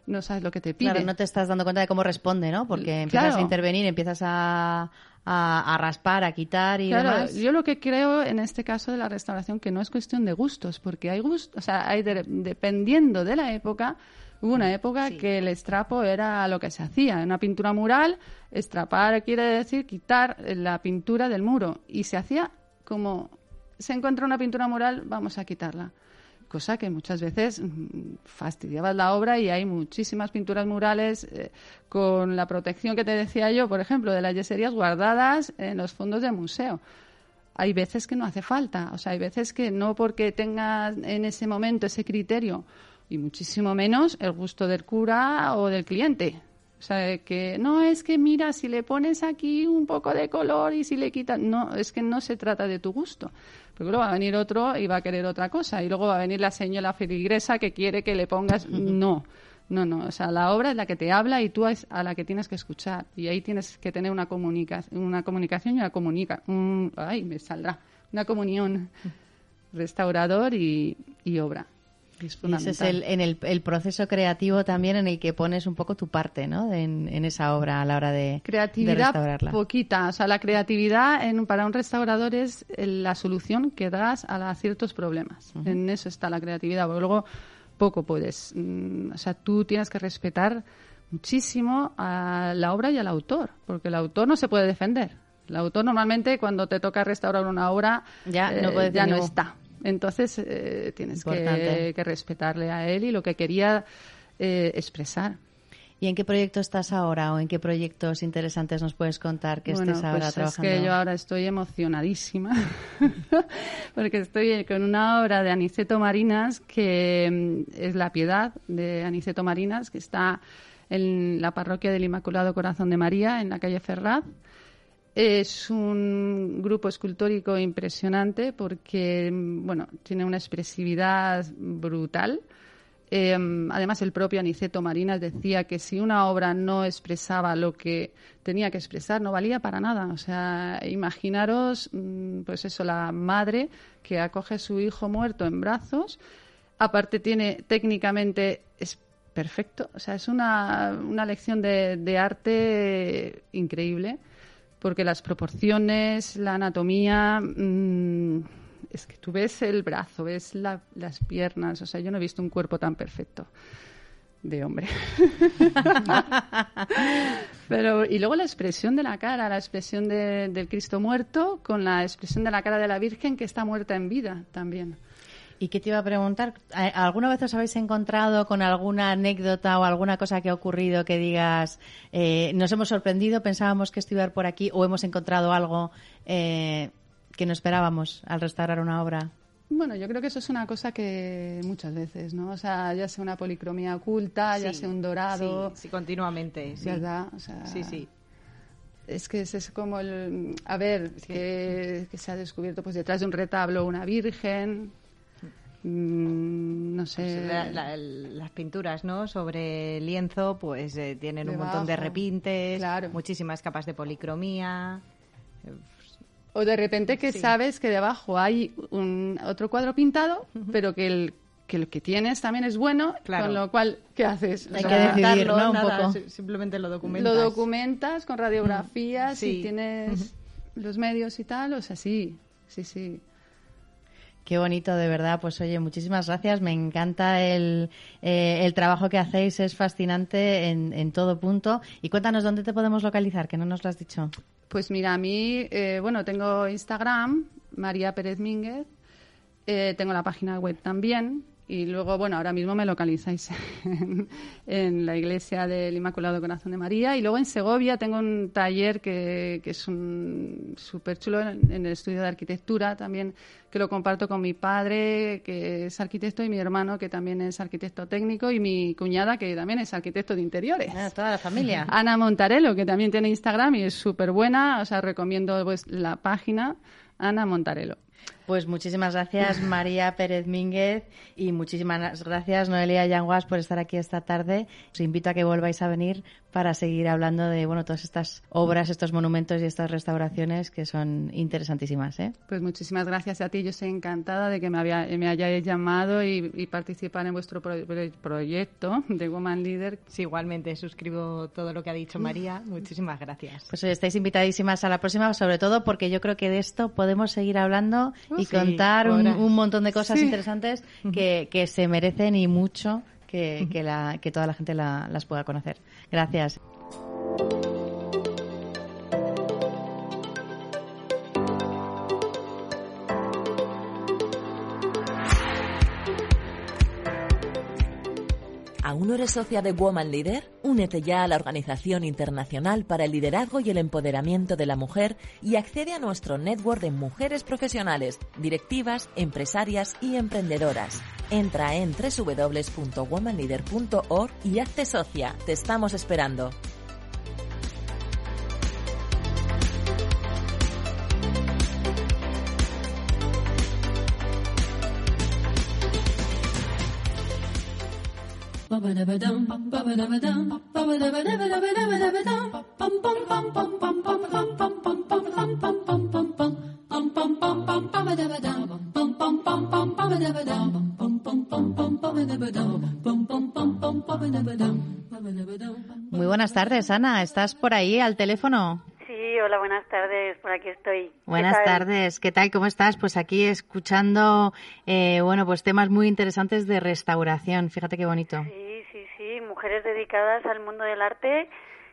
no sabes lo que te pide. Claro, no te estás dando cuenta de cómo responde, ¿no? Porque empiezas a intervenir, empiezas a, a, raspar, a quitar y claro, Yo lo que creo en este caso de la restauración que no es cuestión de gustos, porque hay gustos, o sea, hay dependiendo de la época, hubo una época que el estrapo era lo que se hacía. En una pintura mural, estrapar quiere decir quitar la pintura del muro y se hacía como se encuentra una pintura mural, vamos a quitarla cosa que muchas veces mm, fastidiaba la obra y hay muchísimas pinturas murales eh, con la protección que te decía yo, por ejemplo, de las yeserías guardadas en los fondos del museo. Hay veces que no hace falta, o sea, hay veces que no porque tengas en ese momento ese criterio y muchísimo menos el gusto del cura o del cliente. O sea, que no es que mira, si le pones aquí un poco de color y si le quitas, no, es que no se trata de tu gusto. Porque luego va a venir otro y va a querer otra cosa. Y luego va a venir la señora filigresa que quiere que le pongas. No. No, no, o sea, la obra es la que te habla y tú es a la que tienes que escuchar. Y ahí tienes que tener una, comunica una comunicación y una comunica... ay, me saldrá. Una comunión restaurador y, obra. Es y ese es el, en el, el, proceso creativo también en el que pones un poco tu parte, ¿no? En, esa obra a la hora de, creatividad poquita. O sea, la creatividad en, para un restaurador es la solución que das a, ciertos problemas. En eso está la creatividad. Porque luego poco puedes. Mm, o sea, tú tienes que respetar muchísimo a la obra y al autor, porque el autor no se puede defender. El autor normalmente cuando te toca restaurar una obra ya no, eh, ya no está. Entonces eh, tienes que, respetarle a él y lo que quería eh, expresar. ¿Y en qué proyecto estás ahora o en qué proyectos interesantes nos puedes contar que estés ahora pues trabajando? Es que yo ahora estoy emocionadísima [laughs] porque estoy con una obra de Aniceto Marinas que mm, es La Piedad de Aniceto Marinas que está en la parroquia del Inmaculado Corazón de María en la calle Ferraz. Es un grupo escultórico impresionante porque, bueno, tiene una expresividad brutal Em, además, el propio Aniceto Marinas decía que si una obra no expresaba lo que tenía que expresar, no valía para nada. O sea, imaginaros, mm, pues eso, la madre que acoge a su hijo muerto en brazos. Aparte, tiene técnicamente es perfecto. O sea, es una, una lección de, arte increíble porque las proporciones, la anatomía. Mm, es que tú ves el brazo, ves las piernas, o sea, yo no he visto un cuerpo tan perfecto de hombre. [laughs] Pero, y luego la expresión de la cara, la expresión del Cristo muerto con la expresión de la cara de la Virgen que está muerta en vida también. ¿Y qué te iba a preguntar? ¿Alguna vez os habéis encontrado con alguna anécdota o alguna cosa que ha ocurrido que digas, eh, nos hemos sorprendido, pensábamos que esto iba por aquí o hemos encontrado algo eh, que no esperábamos al restaurar una obra? Bueno, yo creo que eso es una cosa que muchas veces, ¿no? O sea, ya sea una policromía oculta, ya sea un dorado. Sí, continuamente. Sí. ¿Verdad? O sea, sí, sí. Es que es, como el. A ver, que, se ha descubierto pues detrás de un retablo una virgen. Mm, no sé. Pues las pinturas, ¿no? Sobre lienzo, pues eh, tienen un montón de repintes, muchísimas capas de policromía. O de repente que sabes que debajo hay un, otro cuadro pintado, pero que el que lo que tienes también es bueno, con lo cual, ¿qué haces? Hay que decidirlo, ¿no? Un poco. Simplemente lo documentas. Lo documentas con radiografías, y tienes los medios y tal, o sea, sí, sí, sí. Qué bonito, de verdad. Pues oye, muchísimas gracias. Me encanta el, eh, el trabajo que hacéis, es fascinante en, en, todo punto. Y cuéntanos dónde te podemos localizar, que no nos lo has dicho. Pues mira, a mí, eh, bueno, tengo Instagram, María Pérez Mínguez, eh, tengo la página web también, y luego, bueno, ahora mismo me localizáis en, la iglesia del Inmaculado Corazón de María. Y luego en Segovia tengo un taller que, que es súper chulo en, el estudio de arquitectura también, que lo comparto con mi padre, que es arquitecto, y mi hermano, que también es arquitecto técnico, y mi cuñada, que también es arquitecto de interiores. Ah, toda la familia. Ana Montarello, que también tiene Instagram y es súper buena. O sea, recomiendo pues, la página Ana Montarello. Pues muchísimas gracias [laughs] María Pérez Mínguez y muchísimas gracias Noelia Yanguas por estar aquí esta tarde. Os invito a que volváis a venir para seguir hablando de bueno todas estas obras, estos monumentos y estas restauraciones que son interesantísimas. ¿eh? Pues muchísimas gracias a ti. Yo estoy encantada de que me, había, me hayáis llamado y, participar en vuestro proyecto de Woman Leader. Sí, igualmente suscribo todo lo que ha dicho María. [laughs] Muchísimas gracias. Pues estáis invitadísimas a la próxima, sobre todo porque yo creo que de esto podemos seguir hablando y contar un, montón de cosas interesantes que, que se merecen y mucho que, que, la, que toda la gente las pueda conocer. Gracias. ¿Aún no eres socia de Woman Leader? Únete ya a la Organización Internacional para el Liderazgo y el Empoderamiento de la Mujer y accede a nuestro network de mujeres profesionales, directivas, empresarias y emprendedoras. Entra en www.womanleader.org y hazte socia. Te estamos esperando. Muy buenas tardes, Ana. ¿Estás por ahí al teléfono? Sí, hola, buenas tardes. Por aquí estoy. Buenas tardes. ¿Qué tal? ¿Cómo estás? Pues aquí escuchando, eh, bueno, pues temas muy interesantes de restauración. Fíjate qué bonito. Sí. Mujeres dedicadas al mundo del arte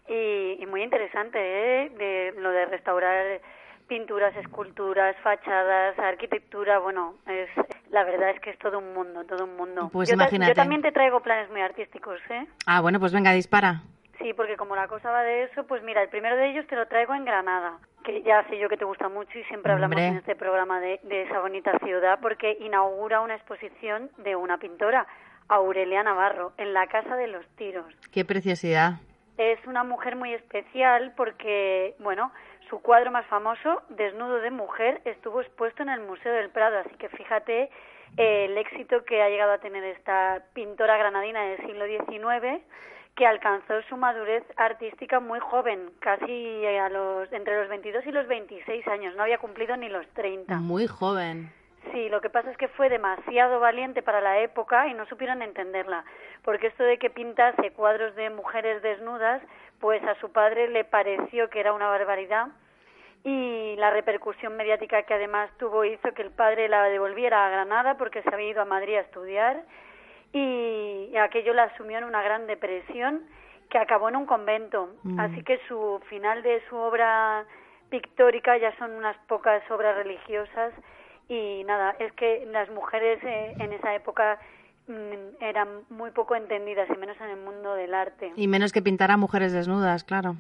y, muy interesante, ¿eh? De lo de restaurar pinturas, esculturas, fachadas, arquitectura, bueno, es la verdad es que es todo un mundo, todo un mundo. Pues yo, imagínate. yo también te traigo planes muy artísticos, ¿eh? Ah, bueno, pues venga, dispara. Sí, porque como la cosa va de eso, pues mira, el primero de ellos te lo traigo en Granada, que ya sé yo que te gusta mucho y siempre hablamos Hombre. en este programa de, de esa bonita ciudad, porque inaugura una exposición de una pintora, Aurelia Navarro, en la Casa de los Tiros. Qué preciosidad. Es una mujer muy especial porque, bueno, su cuadro más famoso, Desnudo de Mujer, estuvo expuesto en el Museo del Prado, así que fíjate eh, el éxito que ha llegado a tener esta pintora granadina del siglo XIX, que alcanzó su madurez artística muy joven, casi a los, entre los 22 y los 26 años, no había cumplido ni los 30. Muy joven. Sí, lo que pasa es que fue demasiado valiente para la época y no supieron entenderla, porque esto de que pintase cuadros de mujeres desnudas, pues a su padre le pareció que era una barbaridad y la repercusión mediática que además tuvo hizo que el padre la devolviera a Granada porque se había ido a Madrid a estudiar y aquello la asumió en una gran depresión que acabó en un convento. Mm. Así que su final de su obra pictórica ya son unas pocas obras religiosas y nada, es que las mujeres eh, en esa época mm, eran muy poco entendidas y menos en el mundo del arte. Y menos que pintar a mujeres desnudas, claro.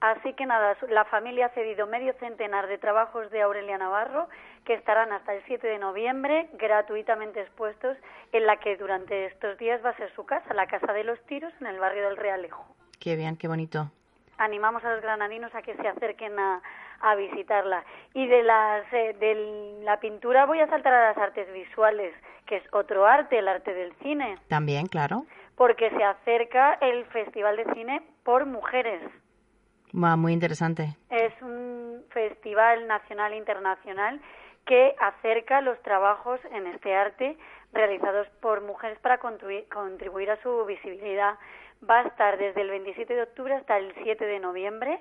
Así que nada, la familia ha cedido medio centenar de trabajos de Aurelia Navarro que estarán hasta el 7 de noviembre gratuitamente expuestos en la que durante estos días va a ser su casa, la Casa de los Tiros en el barrio del Realejo. Qué bien, qué bonito. Animamos a los granadinos a que se acerquen a, a visitarla. Y de, las, eh, de la pintura voy a saltar a las artes visuales, que es otro arte, el arte del cine, También, claro. porque se acerca el Festival de Cine por Mujeres. Va, muy interesante. Es un festival nacional e internacional que acerca los trabajos en este arte realizados por mujeres para contribui- contribuir a su visibilidad. Va a estar desde el 27 de octubre hasta el 7 de noviembre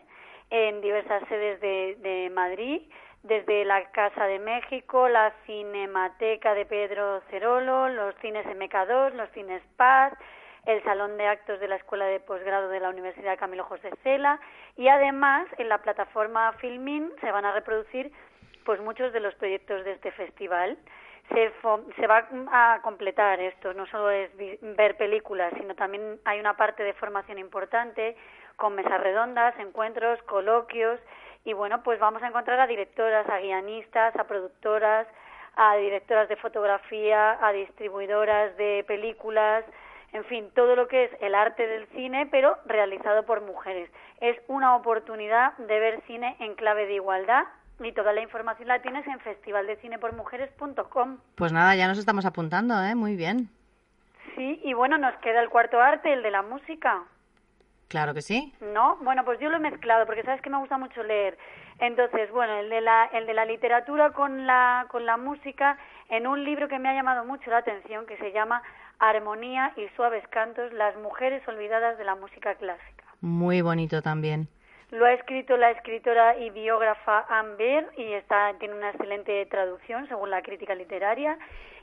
en diversas sedes de, de Madrid, desde la Casa de México, la Cinemateca de Pedro Cerolo, los cines MK2, los cines Paz, el Salón de Actos de la Escuela de Posgrado de la Universidad Camilo José Cela y además en la plataforma Filmin se van a reproducir pues muchos de los proyectos de este festival. Se, se va a completar esto, no solo es ver películas, sino también hay una parte de formación importante con mesas redondas, encuentros, coloquios y bueno, pues vamos a encontrar a directoras, a guionistas, a productoras, a directoras de fotografía, a distribuidoras de películas, en fin, todo lo que es el arte del cine, pero realizado por mujeres. Es una oportunidad de ver cine en clave de igualdad y toda la información la tienes en festivaldeCinepormujeres.com. Pues nada, ya nos estamos apuntando, ¿eh? Muy bien. Sí, y bueno, nos queda el cuarto arte, el de la música. Claro que sí. ¿No? Bueno, pues yo lo he mezclado porque sabes que me gusta mucho leer. Entonces, bueno, el de la, el de la literatura con la, con la música en un libro que me ha llamado mucho la atención que se llama Armonía y suaves cantos, las mujeres olvidadas de la música clásica. Muy bonito también. Lo ha escrito la escritora y biógrafa Anne Beer y está, tiene una excelente traducción según la crítica literaria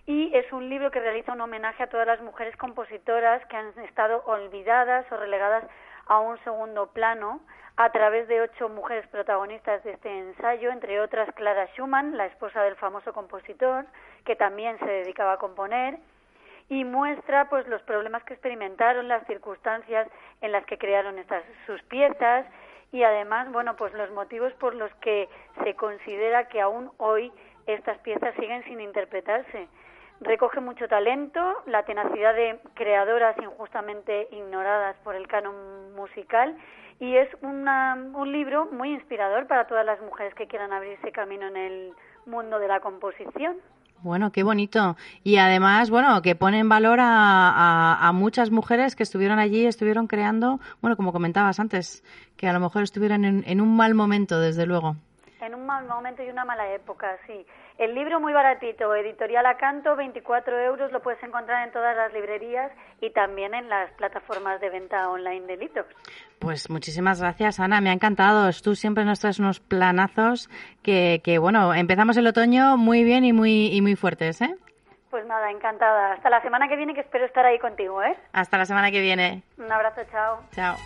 y es un libro que realiza un homenaje a todas las mujeres compositoras que han estado olvidadas o relegadas a un segundo plano a través de ocho mujeres protagonistas de este ensayo, entre otras Clara Schumann, la esposa del famoso compositor, que también se dedicaba a componer, y muestra pues los problemas que experimentaron, las circunstancias en las que crearon estas sus piezas y además, bueno, pues los motivos por los que se considera que aún hoy estas piezas siguen sin interpretarse. Recoge mucho talento, la tenacidad de creadoras injustamente ignoradas por el canon musical y es una- un libro muy inspirador para todas las mujeres que quieran abrirse camino en el mundo de la composición. Bueno, qué bonito. Y además, bueno, que pone en valor a, muchas mujeres que estuvieron allí, estuvieron creando, bueno, como comentabas antes, que a lo mejor estuvieran en un mal momento, desde luego. En un mal momento y una mala época, sí. El libro muy baratito, editorial Acanto, 24 euros, lo puedes encontrar en todas las librerías y también en las plataformas de venta online de libros. Pues muchísimas gracias, Ana, me ha encantado. Tú siempre nos traes unos planazos que, que bueno, empezamos el otoño muy bien y muy, y muy fuertes, ¿eh? Pues nada, encantada. Hasta la semana que viene, que espero estar ahí contigo, ¿eh? Hasta la semana que viene. Un abrazo, chao. Chao.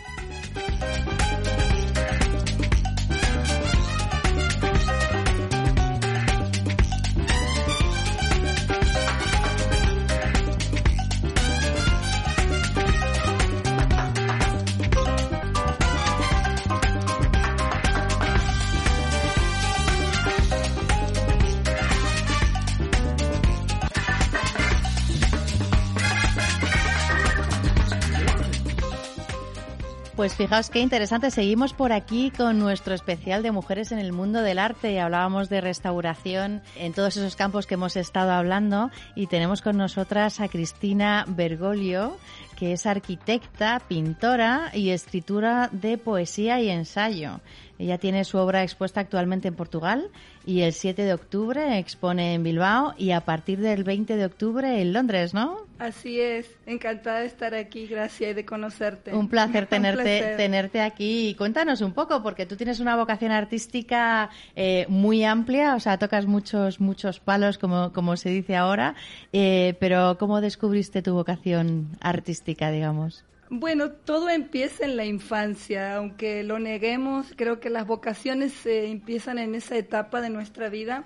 Pues fijaos qué interesante. Seguimos por aquí con nuestro especial de mujeres en el mundo del arte. Hablábamos de restauración en todos esos campos que hemos estado hablando y tenemos con nosotras a Cristina Bergoglio, que es arquitecta, pintora y escritura de poesía y ensayo. Ella tiene su obra expuesta actualmente en Portugal y el 7 de octubre expone en Bilbao y a partir del 20 de octubre en Londres, ¿no? Así es, encantada de estar aquí, gracias y de conocerte. Un placer [laughs] tenerte, tenerte aquí. Y cuéntanos un poco, porque tú tienes una vocación artística eh, muy amplia, o sea, tocas muchos, muchos palos, como, como se dice ahora, eh, pero ¿cómo descubriste tu vocación artística, digamos? Bueno, todo empieza en la infancia, aunque lo neguemos, creo que las vocaciones se empiezan en esa etapa de nuestra vida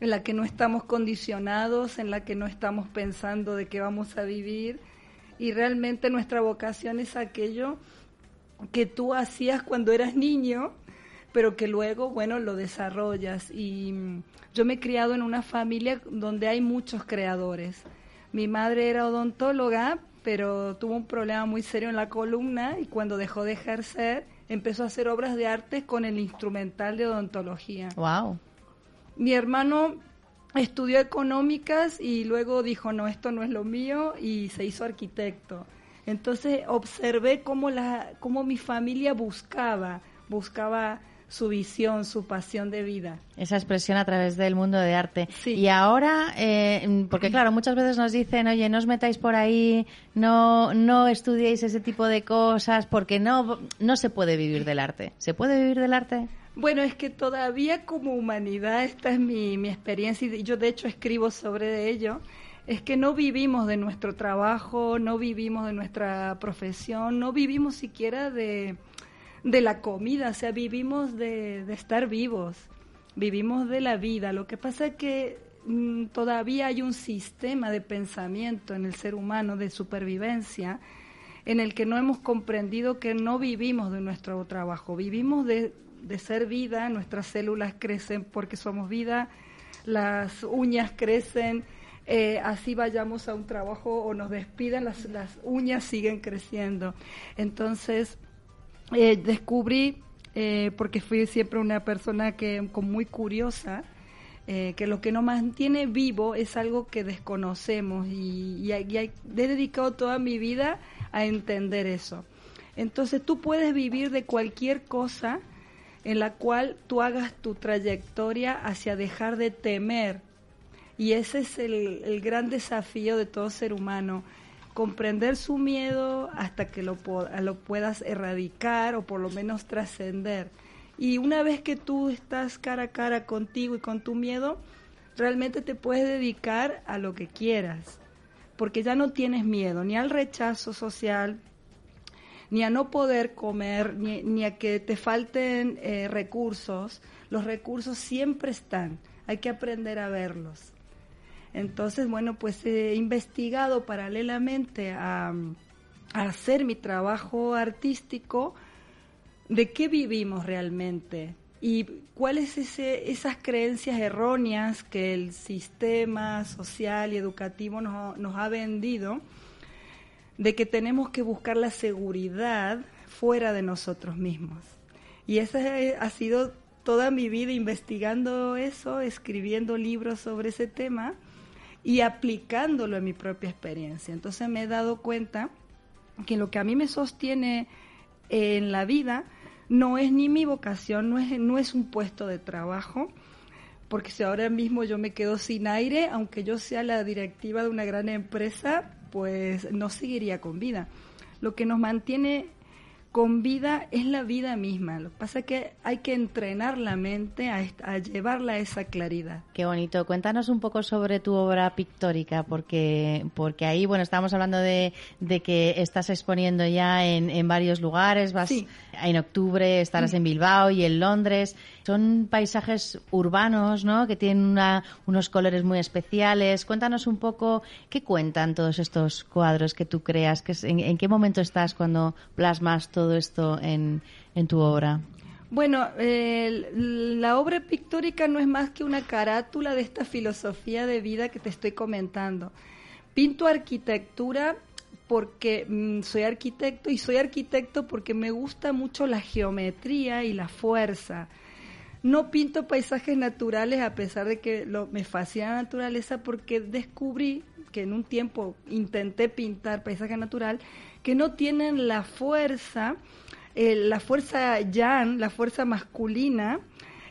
en la que no estamos condicionados, en la que no estamos pensando de qué vamos a vivir y realmente nuestra vocación es aquello que tú hacías cuando eras niño, pero que luego, bueno, lo desarrollas. Y mm, yo me he criado en una familia donde hay muchos creadores. Mi madre era odontóloga, pero tuvo un problema muy serio en la columna y cuando dejó de ejercer empezó a hacer obras de arte con el instrumental de odontología. Wow. Mi hermano estudió económicas y luego dijo, "No, esto no es lo mío" y se hizo arquitecto. Entonces observé cómo la cómo mi familia buscaba, buscaba su visión, su pasión de vida. Esa expresión a través del mundo de arte. Y ahora, eh, porque claro, muchas veces nos dicen, oye, no os metáis por ahí, no, no estudiéis ese tipo de cosas, porque no, no se puede vivir del arte. ¿Se puede vivir del arte? Bueno, es que todavía como humanidad, esta es mi, mi experiencia y yo de hecho escribo sobre ello, es que no vivimos de nuestro trabajo, no vivimos de nuestra profesión, no vivimos siquiera de, de la comida, o sea, vivimos de, estar vivos, vivimos de la vida. Lo que pasa es que mm, todavía hay un sistema de pensamiento en el ser humano, de supervivencia, en el que no hemos comprendido que no vivimos de nuestro trabajo, vivimos de, ser vida, nuestras células crecen porque somos vida, las uñas crecen, eh, así vayamos a un trabajo o nos despidan, las, las uñas siguen creciendo. Entonces, eh, descubrí, eh, porque fui siempre una persona que muy curiosa, eh, que lo que nos mantiene vivo es algo que desconocemos y, he dedicado toda mi vida a entender eso. Entonces tú puedes vivir de cualquier cosa en la cual tú hagas tu trayectoria hacia dejar de temer. Y ese es el gran desafío de todo ser humano, comprender su miedo hasta que lo, lo puedas erradicar o por lo menos trascender. Y una vez que tú estás cara a cara contigo y con tu miedo, realmente te puedes dedicar a lo que quieras, porque ya no tienes miedo ni al rechazo social, ni a no poder comer, ni, a que te falten eh, recursos. Los recursos siempre están, hay que aprender a verlos. Entonces, bueno, pues he investigado paralelamente a, hacer mi trabajo artístico de qué vivimos realmente y cuáles ese, esas creencias erróneas que el sistema social y educativo nos, nos ha vendido de que tenemos que buscar la seguridad fuera de nosotros mismos. Y esa ha sido toda mi vida investigando eso, escribiendo libros sobre ese tema y aplicándolo en mi propia experiencia. Entonces me he dado cuenta que lo que a mí me sostiene en la vida no es ni mi vocación, no es, no es un puesto de trabajo, porque si ahora mismo yo me quedo sin aire, aunque yo sea la directiva de una gran empresa, pues no seguiría con vida. Lo que nos mantiene con vida es la vida misma. Lo que pasa es que hay que entrenar la mente a, llevarla a esa claridad. Qué bonito. Cuéntanos un poco sobre tu obra pictórica, porque, porque ahí, bueno, estábamos hablando de, de que estás exponiendo ya en, en varios lugares. Vas, En octubre estarás en Bilbao y en Londres. Son paisajes urbanos, ¿no? Que tienen una, unos colores muy especiales. Cuéntanos un poco qué cuentan todos estos cuadros que tú creas, que en, en qué momento estás cuando plasmas todo esto en, en tu obra? Bueno, la obra pictórica no es más que una carátula de esta filosofía de vida que te estoy comentando. Pinto arquitectura porque mm, soy arquitecto y soy arquitecto porque me gusta mucho la geometría y la fuerza. No pinto paisajes naturales a pesar de que lo, me fascina la naturaleza porque descubrí que en un tiempo intenté pintar paisaje natural que no tienen la fuerza, eh, la fuerza yang, la fuerza masculina,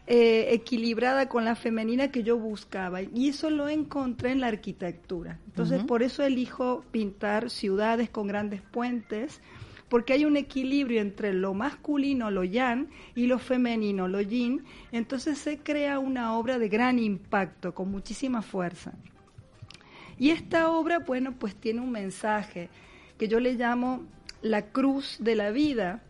eh, equilibrada con la femenina que yo buscaba. Y eso lo encontré en la arquitectura. Entonces, por eso elijo pintar ciudades con grandes puentes, porque hay un equilibrio entre lo masculino, lo yang, y lo femenino, lo yin. Entonces se crea una obra de gran impacto, con muchísima fuerza. Y esta obra, bueno, pues tiene un mensaje que yo le llamo la cruz de la vida.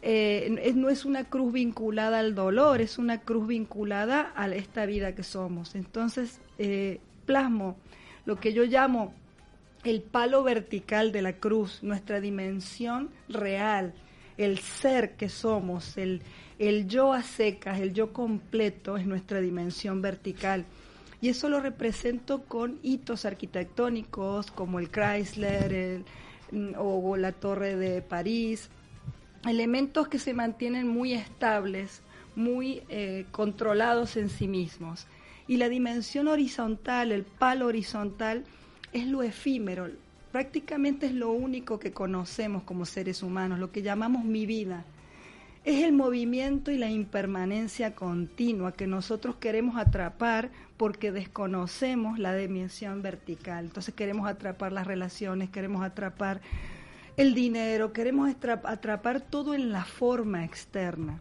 Eh, no es una cruz vinculada al dolor, es una cruz vinculada a esta vida que somos. Entonces, eh, plasmo lo que yo llamo el palo vertical de la cruz, nuestra dimensión real, el ser que somos, el, el yo a secas, el yo completo es nuestra dimensión vertical. Y eso lo represento con hitos arquitectónicos como el Chrysler, el, Mm, o la Torre de París, elementos que se mantienen muy estables, muy eh, controlados en sí mismos. Y la dimensión horizontal, el palo horizontal, es lo efímero, prácticamente es lo único que conocemos como seres humanos, lo que llamamos mi vida. Es el movimiento y la impermanencia continua que nosotros queremos atrapar porque desconocemos la dimensión vertical. Entonces queremos atrapar las relaciones, queremos atrapar el dinero, queremos atrapar todo en la forma externa.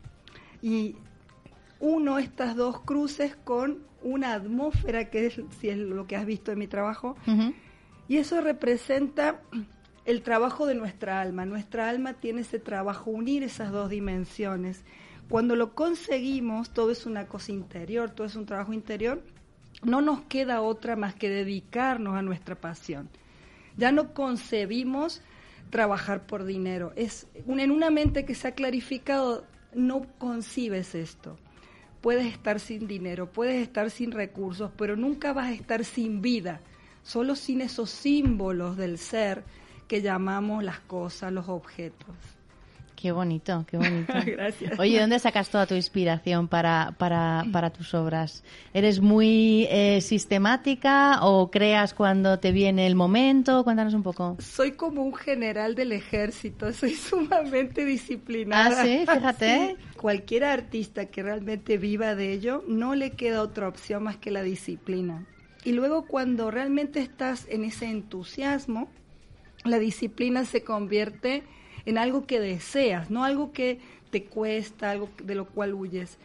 Y uno estas dos cruces con una atmósfera, que es, si es lo que has visto en mi trabajo, y eso representa el trabajo de nuestra alma. Nuestra alma tiene ese trabajo, unir esas dos dimensiones. Cuando lo conseguimos, todo es una cosa interior, todo es un trabajo interior, no nos queda otra más que dedicarnos a nuestra pasión. Ya no concebimos trabajar por dinero. Es en una mente que se ha clarificado, no concibes esto. Puedes estar sin dinero, puedes estar sin recursos, pero nunca vas a estar sin vida, solo sin esos símbolos del ser que llamamos las cosas, los objetos. Qué bonito, qué [laughs] bonito. Gracias. Oye, ¿dónde sacas toda tu inspiración para, para, para tus obras? ¿Eres muy eh, sistemática o creas cuando te viene el momento? Cuéntanos un poco. Soy como un general del ejército, [laughs] soy sumamente disciplinada. Ah, sí, fíjate. Cualquier artista que realmente viva de ello, no le queda otra opción más que la disciplina. Y luego cuando realmente estás en ese entusiasmo, la disciplina se convierte en algo que deseas, no algo que te cuesta, algo de lo cual huyes.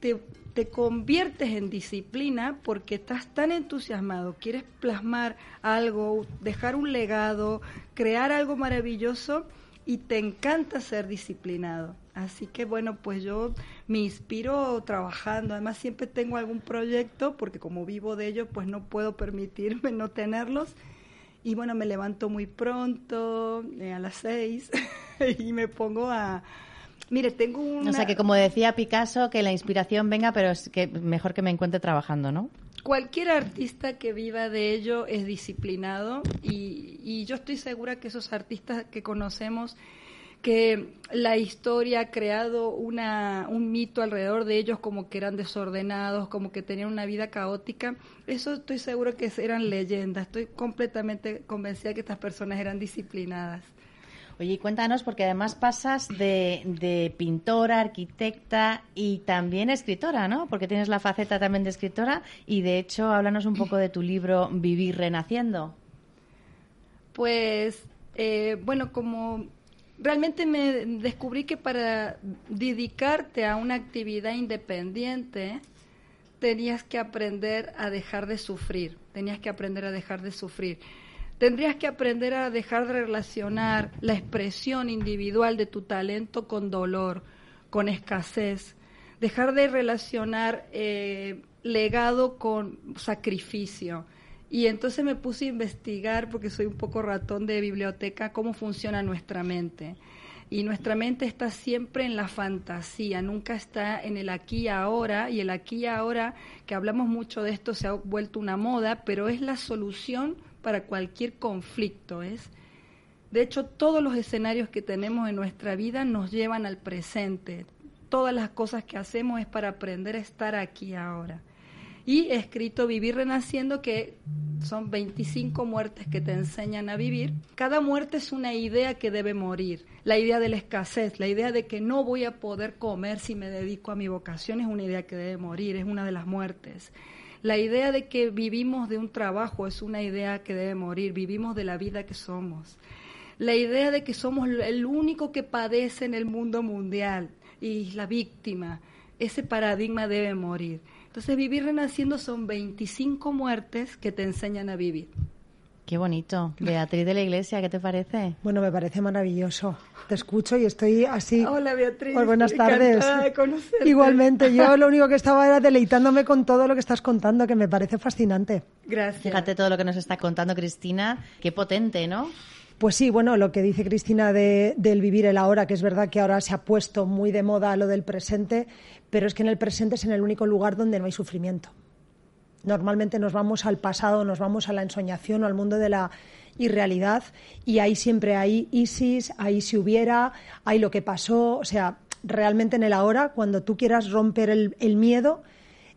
Te, te conviertes en disciplina porque estás tan entusiasmado, quieres plasmar algo, dejar un legado, crear algo maravilloso y te encanta ser disciplinado. Así que bueno, pues yo me inspiro trabajando. Además siempre tengo algún proyecto porque como vivo de ello, pues no puedo permitirme [laughs] no tenerlos. Y bueno, me levanto muy pronto, eh, a las seis, [laughs] y me pongo a... Mire, tengo una... O sea, que como decía Picasso, que la inspiración venga, pero es que mejor que me encuentre trabajando, ¿no? Cualquier artista que viva de ello es disciplinado y, y yo estoy segura que esos artistas que conocemos que la historia ha creado una, un mito alrededor de ellos como que eran desordenados, como que tenían una vida caótica. Eso estoy seguro que eran leyendas. Estoy completamente convencida que estas personas eran disciplinadas. Oye, cuéntanos, porque además pasas de, de, pintora, arquitecta y también escritora, ¿no? Porque tienes la faceta también de escritora y de hecho, háblanos un poco de tu libro Vivir Renaciendo. Pues, eh, bueno, como realmente me descubrí que para dedicarte a una actividad independiente tenías que aprender a dejar de sufrir, tenías que aprender a dejar de sufrir. Tendrías que aprender a dejar de relacionar la expresión individual de tu talento con dolor, con escasez, dejar de relacionar eh, legado con sacrificio. Y entonces me puse a investigar, porque soy un poco ratón de biblioteca, cómo funciona nuestra mente. Y nuestra mente está siempre en la fantasía, nunca está en el aquí y ahora. Y el aquí y ahora, que hablamos mucho de esto, se ha vuelto una moda, pero es la solución para cualquier conflicto. Es, de hecho, todos los escenarios que tenemos en nuestra vida nos llevan al presente. Todas las cosas que hacemos es para aprender a estar aquí ahora y escrito Vivir Renaciendo, que son 25 muertes que te enseñan a vivir. Cada muerte es una idea que debe morir. La idea de la escasez, la idea de que no voy a poder comer si me dedico a mi vocación es una idea que debe morir, es una de las muertes. La idea de que vivimos de un trabajo es una idea que debe morir, vivimos de la vida que somos. La idea de que somos el único que padece en el mundo mundial y la víctima, ese paradigma debe morir. Entonces, vivir renaciendo son 25 muertes que te enseñan a vivir. Qué bonito. Beatriz de la Iglesia, ¿qué te parece? Bueno, me parece maravilloso. Te escucho y estoy así. Hola, Beatriz. Pues buenas tardes. Igualmente, yo [laughs] lo único que estaba era deleitándome con todo lo que estás contando, que me parece fascinante. Gracias. Fíjate todo lo que nos está contando Cristina. Qué potente, ¿no? Pues sí, bueno, lo que dice Cristina de, del vivir el ahora, que es verdad que ahora se ha puesto muy de moda lo del presente, pero es que en el presente es en el único lugar donde no hay sufrimiento. Normalmente nos vamos al pasado, nos vamos a la ensoñación o al mundo de la irrealidad y ahí siempre hay ISIS, ahí si hubiera, hay lo que pasó, o sea, realmente en el ahora, cuando tú quieras romper el, el miedo,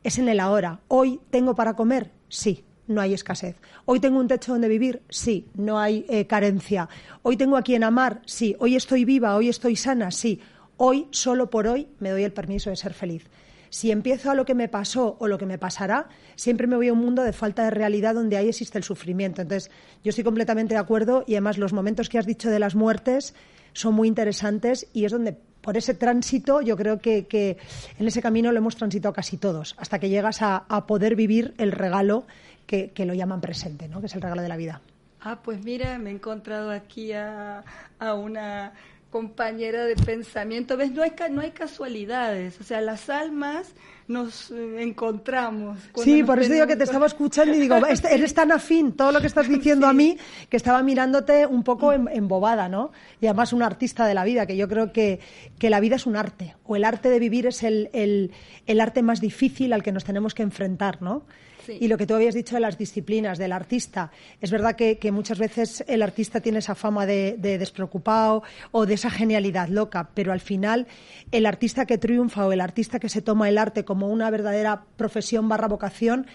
es en el ahora. Hoy tengo para comer, sí, no hay escasez. Hoy tengo un techo donde vivir, sí, no hay eh, carencia. Hoy tengo a quien amar, sí. Hoy estoy viva, hoy estoy sana, sí. Hoy, solo por hoy, me doy el permiso de ser feliz. Si empiezo a lo que me pasó o lo que me pasará, siempre me voy a un mundo de falta de realidad donde ahí existe el sufrimiento. Entonces, yo estoy completamente de acuerdo y además los momentos que has dicho de las muertes son muy interesantes y es donde por ese tránsito yo creo que, en ese camino lo hemos transitado casi todos, hasta que llegas a, poder vivir el regalo que, que, lo llaman presente, ¿no? que es el regalo de la vida. Ah, pues mira, me he encontrado aquí a, a una compañera de pensamiento. ¿Ves? No hay, no hay casualidades. O sea, las almas nos eh, encontramos. Sí, por eso digo que te estaba escuchando y digo, [laughs] eres tan afín todo lo que estás diciendo a mí que estaba mirándote un poco embobada, ¿no? Y además un artista de la vida, que yo creo que, que la vida es un arte, o el arte de vivir es el, el, el arte más difícil al que nos tenemos que enfrentar, ¿no? Y lo que tú habías dicho de las disciplinas, del artista, es verdad que, muchas veces el artista tiene esa fama de, despreocupado o de esa genialidad loca, pero al final el artista que triunfa o el artista que se toma el arte como una verdadera profesión barra vocación,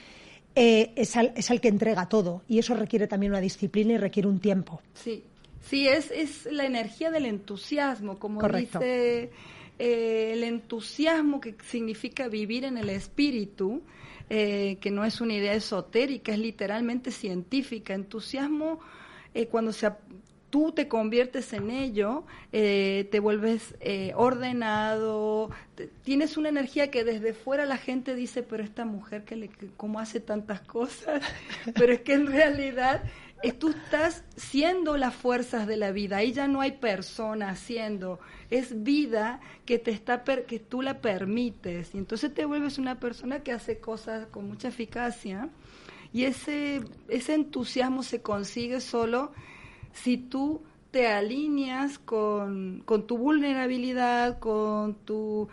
eh, es, al, es que entrega todo. Y eso requiere también una disciplina y requiere un tiempo. Sí, sí, es, es la energía del entusiasmo, como dice eh, el entusiasmo que significa vivir en el espíritu eh, que no es una idea esotérica, es literalmente científica. Entusiasmo, eh, cuando se, tú te conviertes en ello, eh, te vuelves ordenado, tienes una energía que desde fuera la gente dice, pero esta mujer, que le, ¿cómo hace tantas cosas? [laughs] pero es que en realidad tú estás siendo las fuerzas de la vida, ahí ya no hay persona haciendo, es vida que te está que tú la permites. Y entonces te vuelves una persona que hace cosas con mucha eficacia. Y ese ese entusiasmo se consigue solo si tú te alineas con, con tu vulnerabilidad, con tu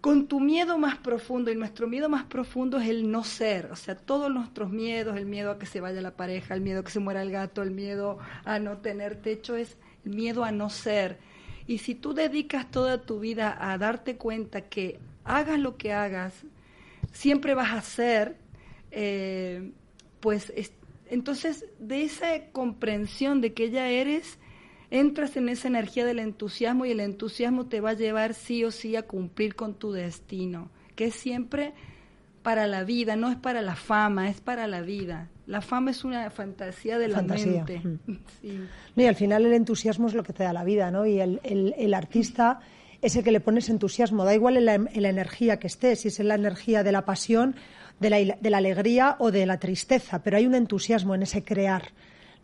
con tu miedo más profundo, y nuestro miedo más profundo es el no ser, o sea, todos nuestros miedos, el miedo a que se vaya la pareja, el miedo a que se muera el gato, el miedo a no tener techo, es el miedo a no ser. Y si tú dedicas toda tu vida a darte cuenta que hagas lo que hagas, siempre vas a ser, eh, pues entonces de esa comprensión de que ya eres, entras en esa energía del entusiasmo y el entusiasmo te va a llevar sí o sí a cumplir con tu destino, que es siempre para la vida, no es para la fama, es para la vida. La fama es una fantasía de la mente. [laughs] y al final el entusiasmo es lo que te da la vida, ¿no? Y el, el, artista es el que le pones entusiasmo, da igual en la, en la, energía que estés, si es en la energía de la pasión, de la, de la alegría o de la tristeza, pero hay un entusiasmo en ese crear.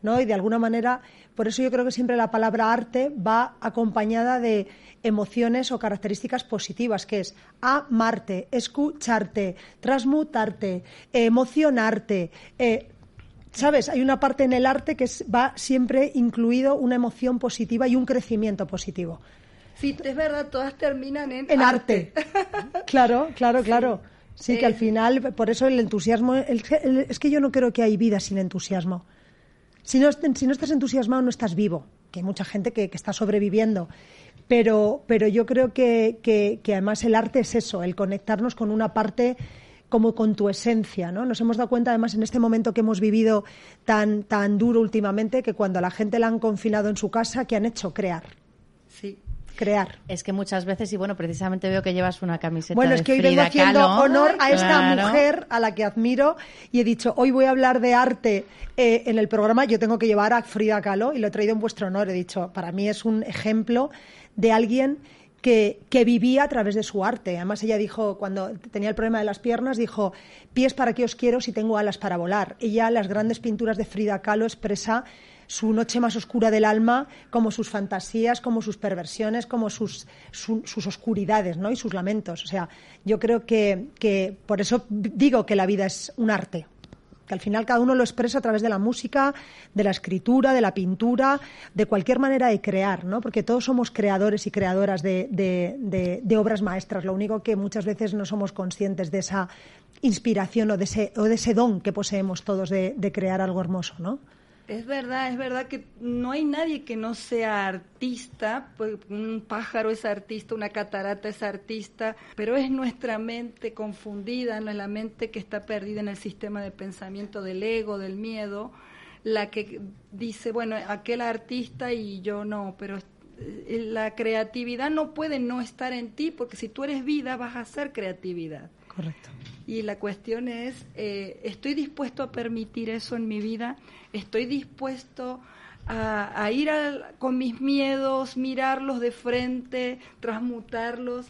¿No? Y de alguna manera, por eso yo creo que siempre la palabra arte va acompañada de emociones o características positivas, que es amarte, escucharte, transmutarte, emocionarte. Eh, ¿Sabes? Hay una parte en el arte que va siempre incluido una emoción positiva y un crecimiento positivo. Sí, es verdad, todas terminan en, en arte. [laughs] claro, claro, claro. Sí, que al final, por eso el entusiasmo, es que yo no creo que hay vida sin entusiasmo. Si no, si no estás entusiasmado, no estás vivo, que hay mucha gente que, está sobreviviendo. Pero, pero yo creo que, que, además el arte es eso, el conectarnos con una parte como con tu esencia, ¿no? Nos hemos dado cuenta además en este momento que hemos vivido tan, tan duro últimamente que cuando a la gente la han confinado en su casa, ¿qué han hecho? Crear. Crear. Es que muchas veces, y bueno, precisamente veo que llevas una camiseta bueno, es que hoy vengo haciendo honor a esta mujer a la que admiro y he dicho, hoy voy a hablar de arte eh, en el programa, yo tengo que llevar a Frida Kahlo y lo he traído en vuestro honor. He dicho, para mí es un ejemplo de alguien que, que, vivía a través de su arte. Además, ella dijo, cuando tenía el problema de las piernas, dijo, pies para qué os quiero si tengo alas para volar. Ella, las grandes pinturas de Frida Kahlo, expresa su noche más oscura del alma, como sus fantasías, como sus perversiones, como sus, sus oscuridades ¿no? y sus lamentos. O sea, yo creo que, que por eso digo que la vida es un arte, que al final cada uno lo expresa a través de la música, de la escritura, de la pintura, de cualquier manera de crear, ¿no? Porque todos somos creadores y creadoras de, de, obras maestras. Lo único que muchas veces no somos conscientes de esa inspiración o de ese, o de ese don que poseemos todos de, crear algo hermoso, ¿no? Es verdad, es verdad que no hay nadie que no sea artista, pues un pájaro es artista, una catarata es artista, pero es nuestra mente confundida, no es la mente que está perdida en el sistema de pensamiento del ego, del miedo, la que dice, bueno, aquel artista y yo no, pero eh, la creatividad no puede no estar en ti, porque si tú eres vida vas a ser creatividad. Correcto. Y la cuestión es, eh, ¿estoy dispuesto a permitir eso en mi vida? ¿Estoy dispuesto a, ir con mis miedos, mirarlos de frente, transmutarlos?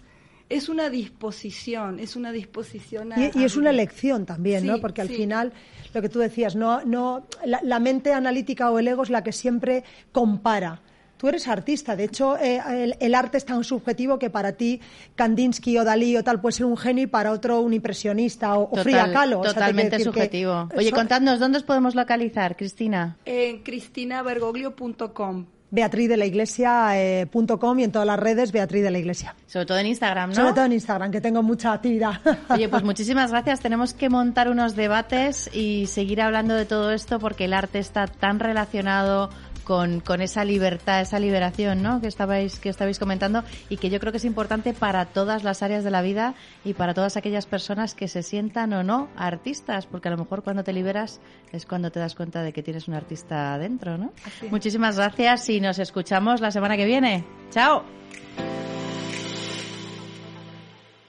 Es una disposición, es una disposición. A, y, es una elección también, ¿no? Porque al final, lo que tú decías, no, no, la mente analítica o el ego es la que siempre compara Tú eres artista, de hecho eh, el, arte es tan subjetivo que para ti Kandinsky o Dalí o tal puede ser un genio y para otro un impresionista o, Frida Kahlo. Totalmente subjetivo. Oye, contadnos, ¿dónde os podemos localizar, Cristina? En cristinabergoglio.com Beatriz de la Iglesia.com eh, y en todas las redes Beatriz de la Iglesia. Sobre todo en Instagram, ¿no? Sobre todo en Instagram, que tengo mucha actividad. Oye, pues [laughs] muchísimas gracias. Tenemos que montar unos debates y seguir hablando de todo esto porque el arte está tan relacionado con, con esa libertad, esa liberación, ¿no? Que estabais, que estabais comentando y que yo creo que es importante para todas las áreas de la vida y para todas aquellas personas que se sientan o no artistas, porque a lo mejor cuando te liberas es cuando te das cuenta de que tienes un artista dentro, ¿no? Muchísimas gracias y nos escuchamos la semana que viene. Chao.